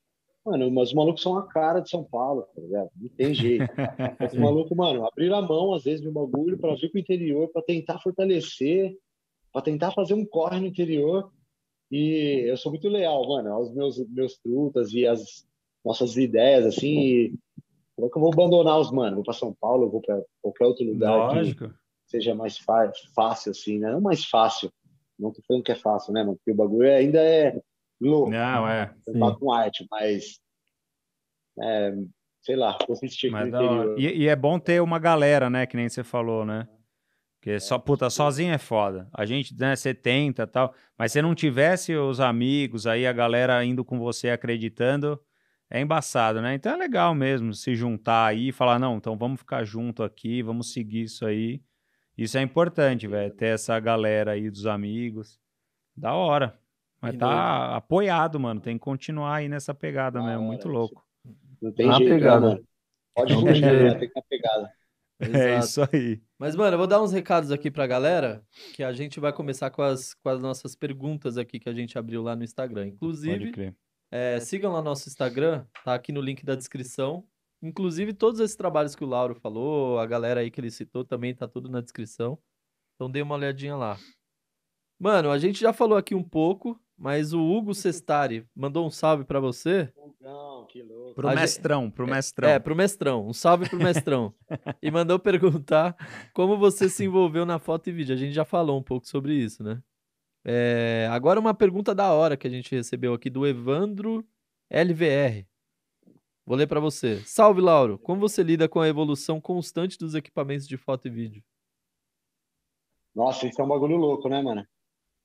Mano, mas os malucos são a cara de São Paulo, tá ligado? Não tem jeito. (laughs) Os malucos, mano, abriram a mão às vezes no bagulho para vir pro interior, para tentar fortalecer, para tentar fazer um corre no interior. E eu sou muito leal, mano, aos meus meus trutas e as nossas ideias assim. E como é que eu vou abandonar os mano? Vou para São Paulo, vou para qualquer outro lugar que Lógico. seja mais fácil assim, né? Não mais fácil. Não tô falando que é fácil, né, mano? Porque o bagulho ainda é louco. Não, é. Trampar com arte, mas é, sei lá, consistir Mas. E, e é bom ter uma galera, né? Que nem você falou, né? Porque só, puta, sozinho é foda. A gente, né, você tenta e tal. Mas se não tivesse os amigos, aí a galera indo com você acreditando, é embaçado, né? Então é legal mesmo se juntar aí e falar, não, então vamos ficar junto aqui, vamos seguir isso aí. Isso é importante, velho, ter essa galera aí dos amigos. Da hora. Mas Que tá apoiado, mano. Tem que continuar aí nessa pegada Da mesmo. hora, Muito louco. Não tem Tá jeito, né, pegada. Pode Não tem fugir, jeito. né? Tem que estar pegada. (laughs) É Exato. isso aí. Mas, mano, eu vou dar uns recados aqui pra galera, que a gente vai começar com as, com as nossas perguntas aqui que a gente abriu lá no Instagram. Pode Inclusive, crer. é, sigam lá nosso Instagram, tá aqui no link da descrição. Inclusive, todos esses trabalhos que o Lauro falou, a galera aí que ele citou, também tá tudo na descrição. Então dê uma olhadinha lá. Mano, a gente já falou aqui um pouco, mas o Hugo Sestari mandou um salve pra você. Não, que louco. Pro mestrão, pro mestrão. É, pro mestrão. Um salve pro mestrão. (laughs) e mandou perguntar como você se envolveu na foto e vídeo. A gente já falou um pouco sobre isso, né? É, agora uma pergunta da hora que a gente recebeu aqui do Evandro LVR. Vou ler pra você. Salve, Lauro. Como você lida com a evolução constante dos equipamentos de foto e vídeo? Nossa, isso é um bagulho louco, né, mano?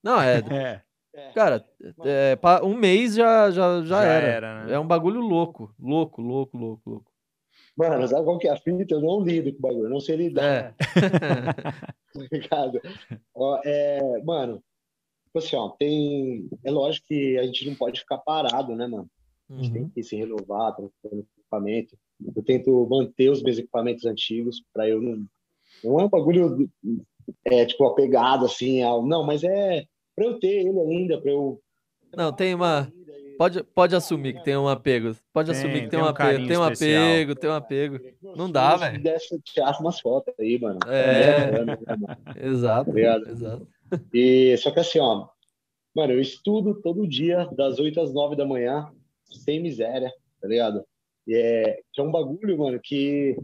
Não, é. (laughs) É, Cara, é, um mês já, já, já, Já era. era, né? É um bagulho louco. Louco, louco, louco, louco. Mano, sabe qual que é a fita? Eu não lido com o bagulho, eu não sei lidar, É. (laughs) tá? Ó, é, mano, tipo assim, ó, tem... É lógico que a gente não pode ficar parado, né, mano? A gente tem Uhum. que se renovar, trocando equipamento. Eu tento manter os meus equipamentos antigos para eu não. Não é um bagulho é, tipo apegado assim ao. Não, mas é para eu ter ele ainda, para eu. Não, tem uma. Pode, pode assumir que tem um apego. Pode Tem, assumir que tem, tem um um apego. Tem um apego, tem um apego. Não dá, velho. Dessa, tirasse umas fotos aí, mano. É. Né, mano? Exato. Obrigado. Exato. E só que assim, ó, mano, eu estudo todo dia, das 8 às 9 da manhã, sem miséria, tá ligado? E é, que é um bagulho, mano, que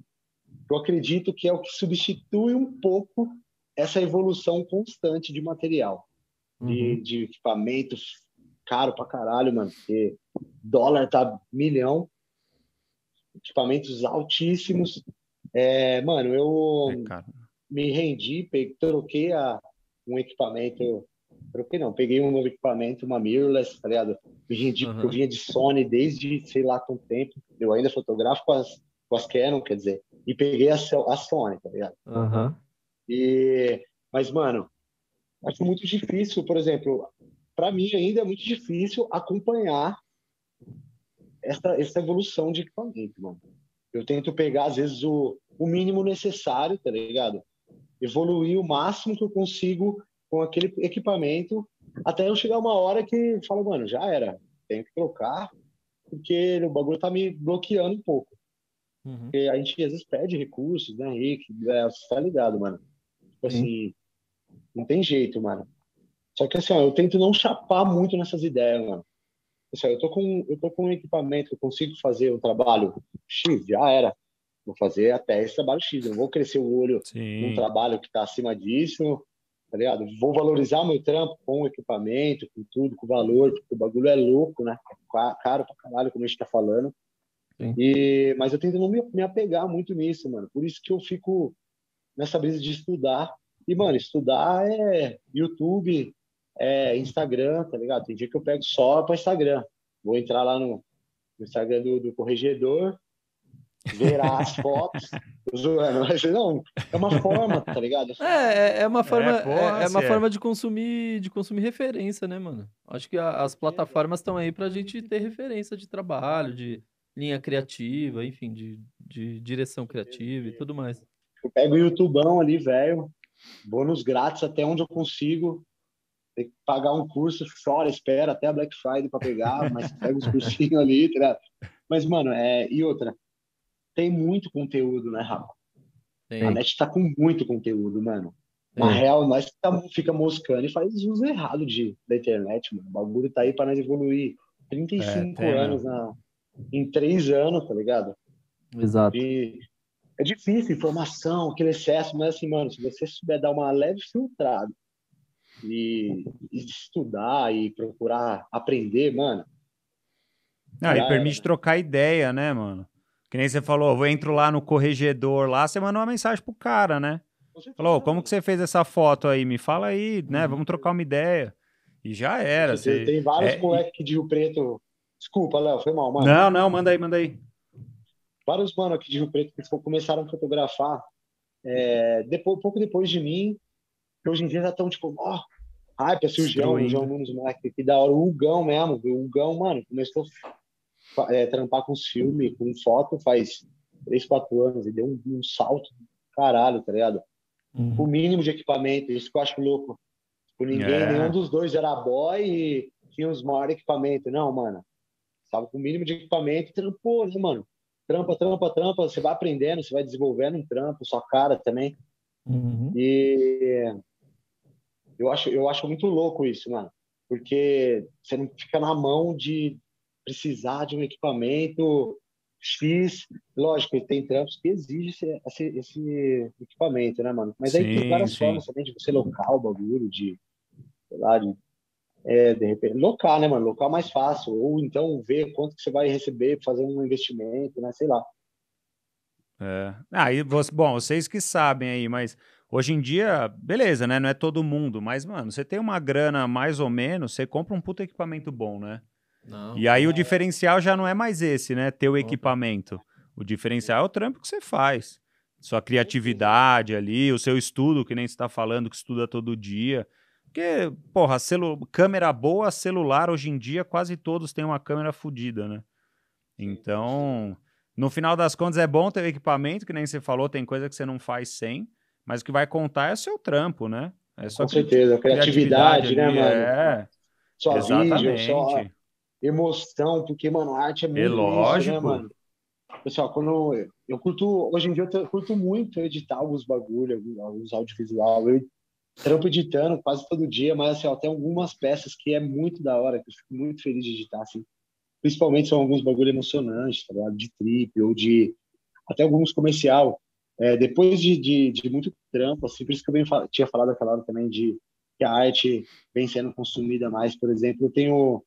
eu acredito que é o que substitui um pouco essa evolução constante de material, de, Uhum. de equipamento caro pra caralho, mano, porque dólar tá milhão, equipamentos altíssimos. É, mano, eu É, me rendi, peguei, troquei a, um equipamento, troquei não, peguei um novo equipamento, uma mirrorless, tá ligado? Me rendi porque eu vinha de Sony desde sei lá quanto tempo, eu ainda fotografo com as, com as Canon, quer dizer, e peguei a, a Sony, tá ligado? Aham. E, mas, mano, acho muito difícil, por exemplo, para mim ainda é muito difícil acompanhar essa, essa evolução de equipamento, mano. Eu tento pegar, às vezes, o, o mínimo necessário, tá ligado? Evoluir o máximo que eu consigo com aquele equipamento, até eu chegar uma hora que falo, mano, já era, tenho que trocar, porque o bagulho tá me bloqueando um pouco. Uhum. Porque a gente às vezes perde recursos, né, Rick? É, você tá ligado, mano? Tipo assim, não tem jeito, mano. Só que assim, ó, eu tento não chapar muito nessas ideias, mano. Assim, ó, eu tô com eu tô com um equipamento, eu consigo fazer um trabalho X, já era. Vou fazer até esse trabalho X, eu vou crescer o olho Sim. num trabalho que tá acima disso, tá ligado? Vou valorizar meu trampo com o equipamento, com tudo, com o valor, porque o bagulho é louco, né? É caro pra caralho, como a gente tá falando. E, mas eu tento não me, me apegar muito nisso, mano. Por isso que eu fico nessa brisa de estudar. E, mano, estudar é YouTube, é Instagram, tá ligado? Tem dia que eu pego só para Instagram. Vou entrar lá no, no Instagram do, do corregedor, verá as fotos. zoando, mas não, é uma forma, tá ligado? É, é, é uma forma, é, porra, é, é uma forma de consumir, de consumir referência, né, mano? Acho que a, as plataformas estão aí pra gente ter referência de trabalho, de linha criativa, enfim, de, de direção criativa e tudo mais. Eu pego o YouTubão ali, velho, bônus grátis até onde eu consigo. Tem que pagar um curso, chora, espera até a Black Friday para pegar, mas pega os cursinhos ali, tá? Mas, mano, é... e outra, tem muito conteúdo, né, Rafa? Tem. A net tá com muito conteúdo, mano. Na real, nós tá, fica moscando e faz uso errado de, da internet, mano. O bagulho tá aí para nós evoluir 35 é, anos na, em três anos, tá ligado? Exato. E é difícil, informação, aquele excesso, mas assim, mano, se você souber dar uma leve filtrada e, e estudar e procurar aprender, mano. Ah, e permite trocar ideia, né, mano? Que nem você falou, eu entro lá no corregedor lá, você manda uma mensagem pro cara, né? Falou, como que você fez essa foto aí? Me fala aí, né? Uhum. Vamos trocar uma ideia. E já era. Você... Tem vários é, moleques de Rio Preto. Desculpa, Léo, foi mal, mano. Não, não, manda aí, manda aí. Vários mano aqui de Rio Preto que começaram a fotografar é, depois, pouco depois de mim, que hoje em dia já estão tipo, ó, oh, hype, assim, o João, o João Nunes, moleque, que da hora, o Hugão mesmo, o Hugão, mano, começou é, trampar com filme, com foto faz 3, 4 anos e deu um, um salto caralho, tá ligado? Uhum. O mínimo de equipamento, isso que eu acho louco. Tipo, ninguém, é. nenhum dos dois era boy e tinha os maiores equipamentos. Não, mano. Tava com o mínimo de equipamento e trampou, né, mano? Trampa, trampa, trampa. Você vai aprendendo, você vai desenvolvendo um trampo, sua cara também. Uhum. E eu acho, eu acho muito louco isso, mano. Porque você não fica na mão de precisar de um equipamento X, lógico, tem trampos que exigem esse, esse, esse, equipamento, né, mano? Mas sim, aí tem várias sim. formas também de você locar o bagulho, de, sei lá, de, é, de repente, locar, né, mano? Locar mais fácil, ou então ver quanto que você vai receber fazer um investimento, né, sei lá. É. Aí, ah, bom, vocês que sabem aí, mas hoje em dia, beleza, né? Não é todo mundo, mas, mano, você tem uma grana mais ou menos, você compra um puto equipamento bom, né? Não, e aí o diferencial já não é mais esse, né? Ter o equipamento. O diferencial é o trampo que você faz. Sua criatividade ali, o seu estudo, que nem você está falando, que estuda todo dia. Porque, porra, celu... câmera boa, celular, hoje em dia, quase todos têm uma câmera fodida, né? Então, no final das contas, é bom ter o equipamento, que nem você falou, tem coisa que você não faz sem, mas o que vai contar é o seu trampo, né? É Com certeza, criatividade, criatividade né, mano? É, só exatamente. vídeo, só emoção, porque, mano, a arte é muito é lógico. Isso, né, mano? Pessoal, quando eu, eu curto, hoje em dia eu curto muito editar alguns bagulho, alguns, audiovisual. Eu trampo editando quase todo dia, mas assim, ó, tem algumas peças que é muito da hora, que eu fico muito feliz de editar, assim. Principalmente são alguns bagulho emocionantes, tá ligado? De trip ou de até alguns comercial. É, depois de, de, de, muito trampo, assim, por isso que eu bem, tinha falado aquela hora também de que a arte vem sendo consumida mais, por exemplo, eu tenho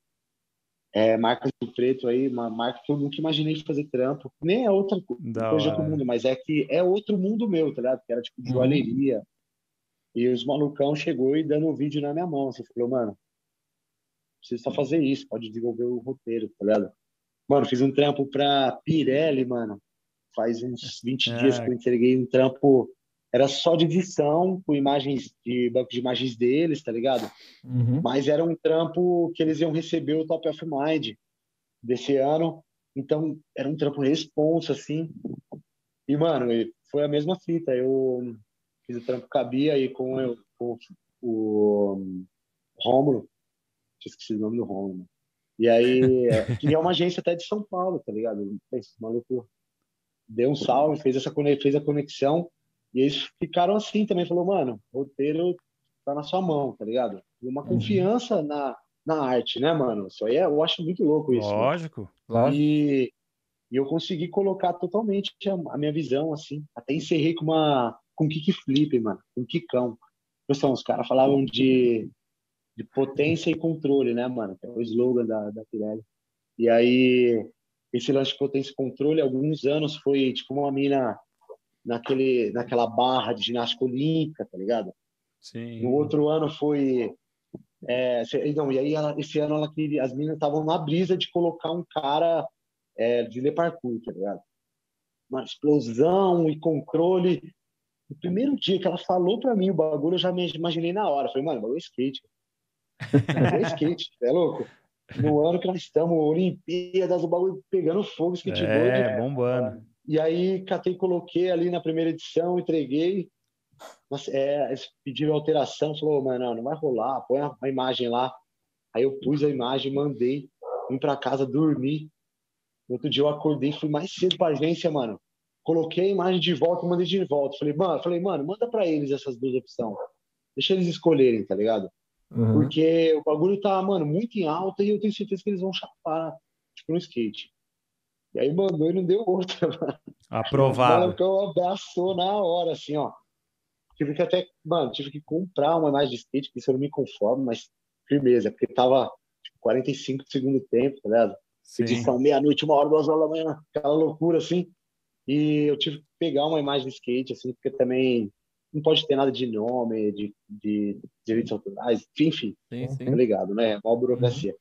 é, marcas do preto aí, uma marca que eu nunca imaginei fazer trampo. Nem é outra da coisa do mundo, mas é que é outro mundo meu, tá ligado? Que era tipo de joalheria. Uhum. E os malucão chegou e dando um vídeo na minha mão. Você assim, falou, mano, precisa só fazer isso, pode desenvolver o roteiro, tá ligado? Mano, fiz um trampo pra Pirelli, mano. Faz uns 20 é. dias que eu entreguei um trampo era só de edição, com imagens de banco de imagens deles, tá ligado? Uhum. Mas era um trampo que eles iam receber o Top of Mind desse ano. Então, era um trampo responsa, assim. E, mano, foi a mesma fita. Eu fiz o trampo cabia aí com, eu, com o Rômulo. Esqueci o nome do Rômulo. E aí, que é uma agência até de São Paulo, tá ligado? Esse maluco deu um salve, fez, essa, fez a conexão. E eles ficaram assim também. Falou, mano, o roteiro tá na sua mão, tá ligado? Uma confiança uhum. na, na arte, né, mano? Isso aí é, eu acho muito louco isso. Lógico. Claro. E, e eu consegui colocar totalmente a, a, minha visão, assim. Até encerrei com uma com kickflip, mano, com kickão. Então, os caras falavam de, de potência e controle, né, mano? Que é o slogan da, da Pirelli. E aí, esse lance de potência e controle, alguns anos foi tipo uma mina naquele, naquela barra de ginástica olímpica, tá ligado? Sim. No outro ano foi. É, não, e aí ela, esse ano ela queria, as meninas estavam na brisa de colocar um cara é, de parkour, tá ligado? Uma explosão e controle. No primeiro dia que ela falou pra mim o bagulho, eu já me imaginei na hora. Falei, mano, bagulho é skate. Bagulho é skate, é louco? No ano que nós estamos, Olimpíadas, o bagulho pegando fogo, (laughs) skateboard. É, bombando. E aí, catei, coloquei ali na primeira edição, entreguei. Nossa, é, eles pediram alteração, falou, mano, não, vai rolar, põe a, a, imagem lá. Aí eu pus a imagem, mandei, vim para casa dormir. No outro dia eu acordei, fui mais cedo pra agência, mano. Coloquei a imagem de volta, mandei de volta. Falei, mano, falei, mano, manda para eles essas duas opções. Deixa eles escolherem, tá ligado? Uhum. Porque o bagulho tá, mano, muito em alta e eu tenho certeza que eles vão chapar, tipo, no skate. E aí mandou e não deu outra, (laughs) mano. Aprovado. O abraçou na hora, assim, ó. Tive que até, mano, tive que comprar uma imagem de skate, que isso eu não me conformo, mas firmeza, porque tava tipo, 45 de segundo tempo, tá ligado? Edição meia-noite, uma hora, duas horas da manhã, aquela loucura, assim. E eu tive que pegar uma imagem de skate, assim, porque também não pode ter nada de nome, de, de direitos autorais, enfim, sim, sim. tá ligado, né? Uma burocracia. Uhum.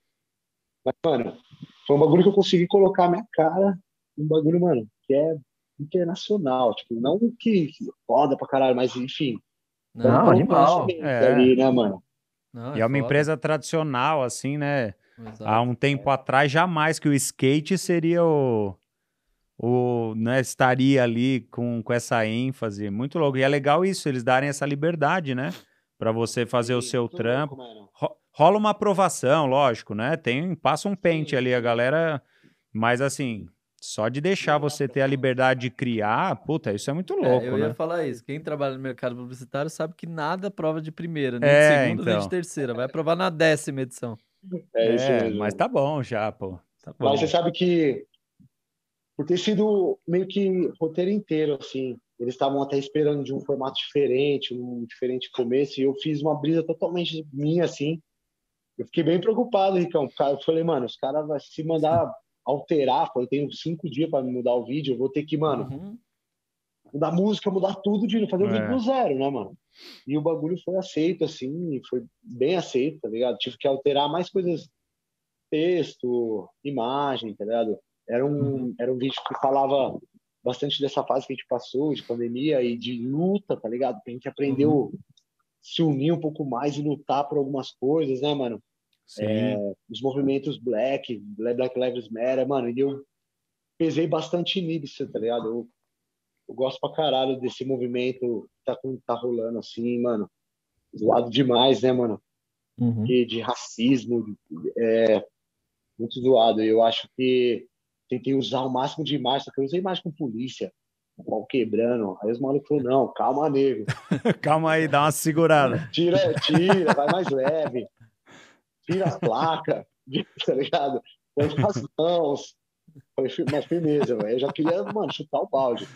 Mas, mano, foi um bagulho que eu consegui colocar a minha cara, um bagulho, mano, que é internacional, tipo, não que, foda pra caralho, mas enfim. Não, animal. É. Ali, né, mano? Não, é e é uma foda. empresa tradicional, assim, né? Exato. Há um tempo atrás, jamais que o skate seria o. o né, estaria ali com, com essa ênfase. Muito louco. E é legal isso, eles darem essa liberdade, né? Para você fazer Sim, o seu trampo. Louco, rola uma aprovação, lógico, né? Tem, passa um pente ali, a galera. Mas assim, só de deixar você ter a liberdade de criar, puta, isso é muito louco, é, eu né? ia falar isso. Quem trabalha no mercado publicitário sabe que nada prova de primeira, nem é, de segunda, então. nem de terceira. Vai aprovar na décima edição. É, isso é, mas tá bom já, pô. Tá bom. Mas você sabe que por ter sido meio que roteiro inteiro, assim, eles estavam até esperando de um formato diferente, um diferente começo, e eu fiz uma brisa totalmente minha, assim, eu fiquei bem preocupado, Ricão. Eu falei, mano, os caras vão se mandar alterar, eu tenho cinco dias para mudar o vídeo, eu vou ter que, mano, uhum. mudar música, mudar tudo, de fazer o é. vídeo do zero, né, mano? E o bagulho foi aceito, assim, foi bem aceito, tá ligado? Tive que alterar mais coisas, texto, imagem, tá ligado? Era um, uhum. era um vídeo que falava bastante dessa fase que a gente passou, de pandemia e de luta, tá ligado? Que a gente aprendeu uhum se unir um pouco mais e lutar por algumas coisas, né, mano? É, os movimentos Black, Black Lives Matter, mano, e eu pesei bastante nisso, tá ligado? Eu, eu gosto pra caralho desse movimento que tá, tá rolando assim, mano. Zoado demais, né, mano? Uhum. De, de racismo, é muito zoado. Eu acho que tentei usar o máximo de imagem, só que eu usei imagem com polícia, pau quebrando. Aí os malucos falaram, não, calma, nego. (laughs) calma aí, dá uma segurada. Tira, tira, vai mais leve. Tira a placa, (laughs) tá ligado? Põe as mãos. Foi mais firmeza, velho. Eu já queria, mano, chutar o balde.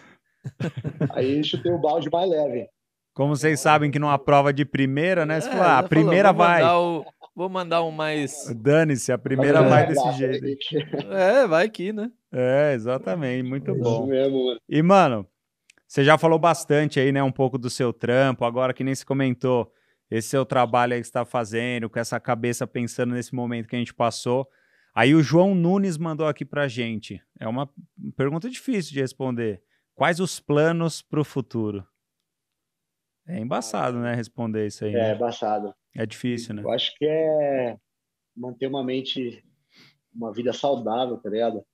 Aí chutei o balde mais leve. Como vocês sabem que numa prova de primeira, né? Você é, fala, ah, a primeira falou, vai. O, vou mandar um mais. Dane-se, a primeira é, vai desse jeito. É, vai aqui, né? É, exatamente, muito bom. Isso mesmo, mano. E, mano, você já falou bastante aí, né, um pouco do seu trampo, agora que nem se comentou, esse seu trabalho aí que você está fazendo, com essa cabeça pensando nesse momento que a gente passou. Aí o João Nunes mandou aqui pra gente. É uma pergunta difícil de responder. Quais os planos para o futuro? É embaçado, né? Responder isso aí. É né? embaçado. É difícil, né? Eu acho que é manter uma mente, uma vida saudável, tá ligado?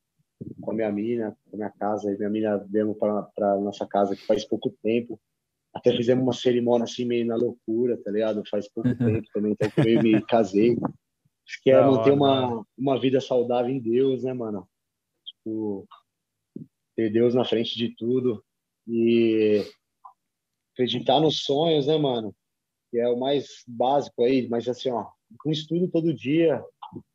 Com a minha mina, com a minha casa. E minha mina para para nossa casa que faz pouco tempo. Até fizemos uma cerimônia assim meio na loucura, tá ligado? Faz pouco tempo também, então eu meio me (laughs) casei. Acho que é Da manter hora, uma, uma vida saudável em Deus, né, mano? Tipo, ter Deus na frente de tudo e acreditar nos sonhos, né, mano? Que é o mais básico aí, mas assim, ó, com estudo todo dia,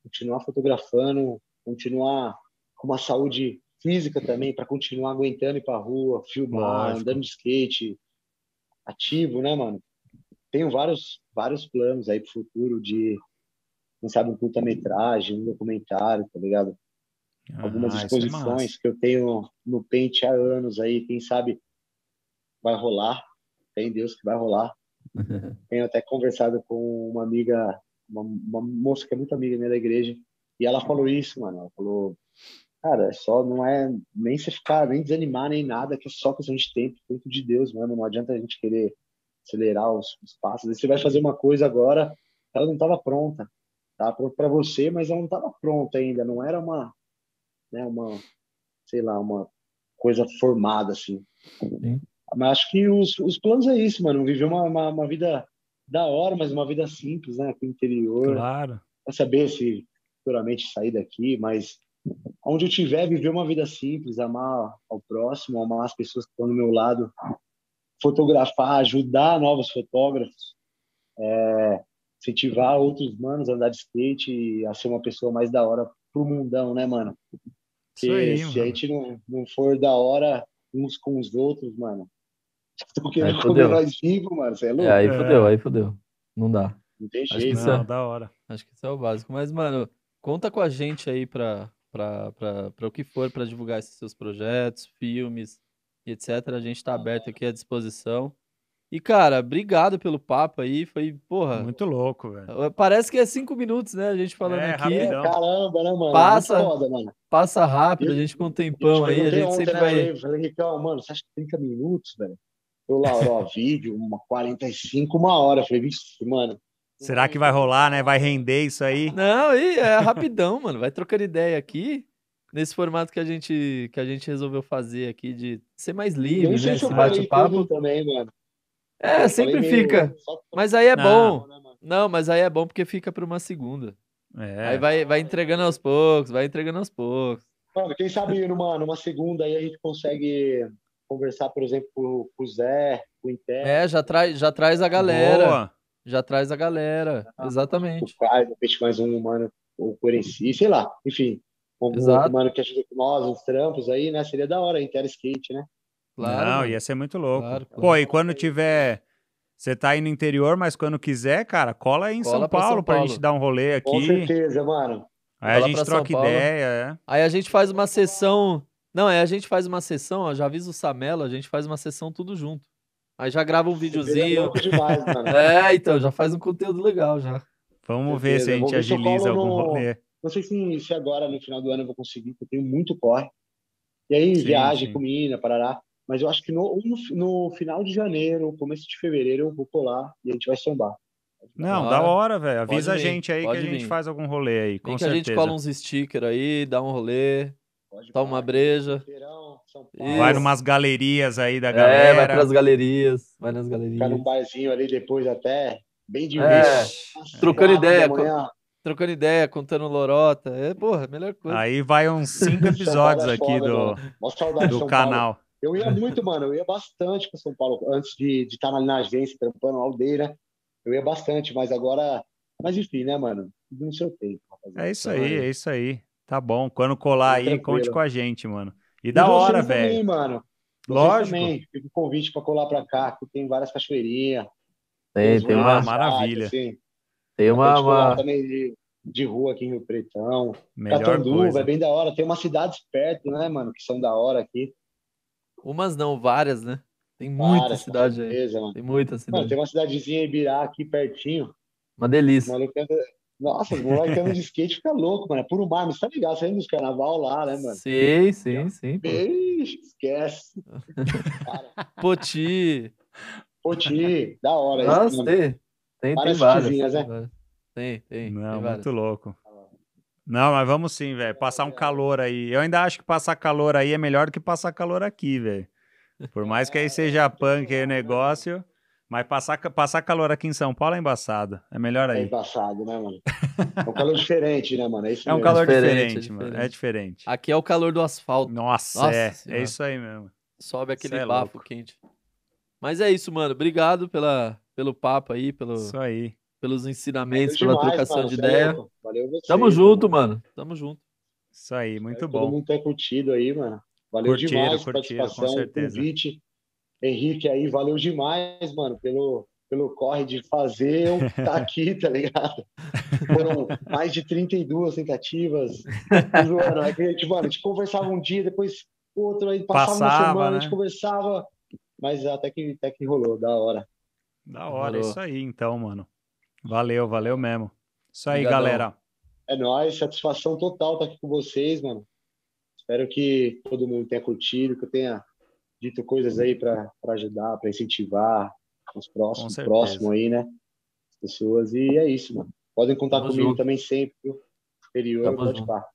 continuar fotografando, continuar com uma saúde física também para continuar aguentando ir pra rua, filmar, Lógico. andando de skate, ativo, né, mano? Tenho vários vários planos aí pro futuro de quem sabe um curta-metragem, um documentário, tá ligado? algumas Ah, isso é exposições massa. que eu tenho no Paint há anos aí, quem sabe vai rolar, tem Deus que vai rolar. (laughs) Tenho até conversado com uma amiga, uma, uma moça que é muito amiga minha da igreja, e ela falou isso, mano, ela falou, cara, é só não é nem você ficar, nem desanimar, nem nada, que é só questão de tempo, tempo de Deus mesmo, não adianta a gente querer acelerar os, os passos. Aí Você vai fazer uma coisa agora, ela não estava pronta, estava pronta para você, mas ela não estava pronta ainda, não era uma né, uma, sei lá, uma coisa formada, assim. Sim. Mas acho que os, os planos é isso, mano, viver uma, uma, uma vida da hora, mas uma vida simples, né, aqui no interior, Claro. pra saber se futuramente sair daqui, mas onde eu tiver, viver uma vida simples, amar ao próximo, amar as pessoas que estão do meu lado, fotografar, ajudar novos fotógrafos, é, incentivar outros manos a andar de skate e a ser uma pessoa mais da hora pro mundão, né, mano? Porque aí, se mano. a gente não, não for da hora uns com os outros, mano, (laughs) estão querendo Aí comer fodeu. nós vivos, mano, você é louco? É, aí É. fodeu, aí fodeu. Não dá. Não tem Acho que jeito. isso Não, é- da hora. Acho que isso é o básico. Mas, mano, conta com a gente aí pra, pra o que for, pra divulgar esses seus projetos, filmes e etc. A gente tá aberto aqui à disposição. E, cara, obrigado pelo papo aí. Foi, porra, Muito louco, velho. parece que é cinco minutos, né? A gente falando É, aqui. rapidão. Caramba, né, mano? Passa. Foda, mano. Passa rápido, a Eu- gente com um Eu tempão te aí. A gente ontem, sempre né, vai. falei, falei, Ricão, mano, você acha que 30 minutos, velho? Eu lá, ó, vídeo, uma 45, uma hora. Eu falei, vixe, mano. Será que vai rolar, né? Vai render isso aí? Não, e é rapidão, (laughs) mano. Vai trocando ideia aqui. Nesse formato que a gente que a gente resolveu fazer aqui de ser mais livre, né? Esse bate-papo. também, mano. É, Eu sempre meio- fica. só- Mas aí é Não. bom. Não, mas aí é bom porque fica para uma segunda. É. Aí vai, vai entregando aos poucos, vai entregando aos poucos. Mano, quem sabe numa, numa segunda aí a gente consegue conversar, por exemplo, com, com o Zé, com o Inter, É, já traz, já traz a galera. Boa. Já traz a galera. com o Exatamente. Caio, de repente mais um humano, ou Corenci, sei lá, enfim. Um Exato. humano que ajuda com nós, uns trampos aí, né? Seria da hora, Inter Skate, né? Claro. Não, ia ser muito louco. Claro, Pô, claro. e quando tiver. Você tá aí no interior, mas quando quiser, cara, cola aí em Cola São pra São Paulo pra Paulo. gente dar um rolê Com aqui. certeza, mano. Aí a Cola gente pra São troca Paulo. ideia, é. Aí a gente faz uma sessão. Não, é a gente faz uma sessão, ó, já avisa o Samelo, a gente faz uma sessão tudo junto. Aí já grava um é videozinho. louco demais, mano. (laughs) É, então, já faz um conteúdo legal já. Vamos ver se a Certeza. Gente agiliza algum no- rolê. Não sei se, se agora, no final do ano, eu vou conseguir, porque eu tenho muito corre. E aí, Sim, viagem sim. com mina, parará. Mas eu acho que no, no, no final de janeiro, começo de fevereiro, eu vou colar e a gente vai sambar. Não, Da da hora. velho. Avisa a gente aí que a gente vir. faz algum rolê aí, com Vem que a certeza. gente cola uns stickers aí, dá um rolê. Pode Toma uma breja. Feirão, São Isso. Paulo, Vai numas galerias aí da É, vai galera. pras galerias. Vai nas Ficar galerias. num barzinho ali depois até, bem de É, trocando ideia. Trocando ideia, contando lorota. É, porra, melhor coisa. Aí vai uns cinco (laughs) episódios é aqui foda, do, do Paulo. canal. Eu ia muito, mano. Eu ia bastante para São Paulo antes de de estar na agência, trampando na aldeia. Eu ia bastante, mas agora. Mas enfim, né, mano? Tudo no seu tempo. rapaziada. É isso Então, aí, é isso aí. Tá bom. Quando colar aí, Tranquilo. conte com a gente, mano. E E da hora, também, velho. mano. Vocês Lógico. também. Fica o convite para colar para cá, que tem várias cachoeirinhas. Tem, tem uma, maravilha. Assim, tem uma, colar uma- também de, de rua aqui em Rio Pretão. Melhor Catanduva, coisa. é bem da hora. Tem umas cidades perto, né, mano, que são da hora aqui. umas não, várias, né? Tem muita Várias, cidade aí. certeza, mano. Tem muita Mano, cidade. tem uma cidadezinha Ibirá aqui pertinho. Uma delícia. O maluco anda... Nossa, o moleque anda de skate fica louco, mano. É puro mar, mas tá ligado? Saindo dos carnaval lá, né, mano? Sim, sim, sim. Ixi, esquece. Cara, Poti. Curti, da hora. isso, Nossa, tem, tem, tem Várias né? Tem, tem. Não, tem muito louco. Não, mas vamos sim, velho. Passar um calor aí. Eu ainda acho que passar calor aí é melhor do que passar calor aqui, velho. Por mais que aí seja punk aí o negócio, mas passar, passar calor aqui em São Paulo é embaçado. É melhor É aí. embaçado, né, mano? (laughs) É um calor diferente, né, mano? É, isso É um mesmo. calor Diferente, diferente, é mano. É diferente. diferente. Aqui é o calor do asfalto. Nossa, Nossa é. Senhora. É isso aí mesmo. Sobe aquele Cê é bafo louco. quente. Mas é isso, mano. Obrigado pela, pelo papo aí, pelo, Isso aí. pelos Valeu ensinamentos, pela demais, trocação mano, de é ideia. louco. Valeu você. Tamo junto, mano. Tamo junto. Isso aí, muito Espero bom. Todo mundo tenha curtido aí, mano. Valeu Curtiram, demais a curtiram, com participação, o certeza. convite. Henrique aí, valeu demais, mano, pelo, pelo corre de fazer eu estar (laughs) aqui, tá ligado? Foram mais de 32 tentativas. Que a gente, mano, a gente conversava um dia, depois outro, aí passava, uma Passava, semana, a né? gente conversava, mas até que, até que rolou, da hora. Da hora, Demorou. isso aí, então, mano. Valeu, valeu mesmo. Isso aí, Obrigadão. galera. É nóis, satisfação total estar aqui com vocês, mano. Espero que todo mundo tenha curtido, que eu tenha dito coisas aí para ajudar, para incentivar os próximos, próximo aí, né? As pessoas. E é isso, mano. Podem contar Tamo comigo junto. também sempre, viu? Tamo pode pá.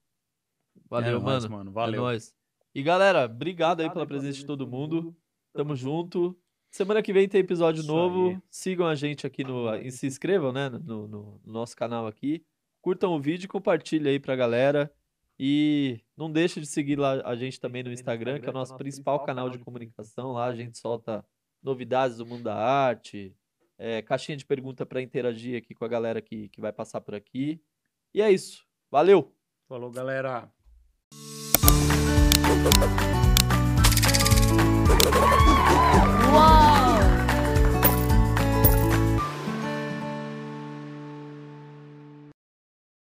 Valeu, é mano. mano. É Valeu. nóis. E galera, obrigado aí pela presença de todo mundo. Tamo junto. Semana que vem tem episódio Isso novo. aí. Sigam a gente aqui no. E se inscrevam, né? No, no- no nosso canal aqui. Curtam o vídeo e compartilhem aí pra galera. E não deixe de seguir lá a gente também no Instagram, que é o nosso principal canal de comunicação. Lá a gente solta novidades do mundo da arte, é, caixinha de pergunta para interagir aqui com a galera que, que vai passar por aqui. E é isso. Valeu! Falou, galera. (laughs)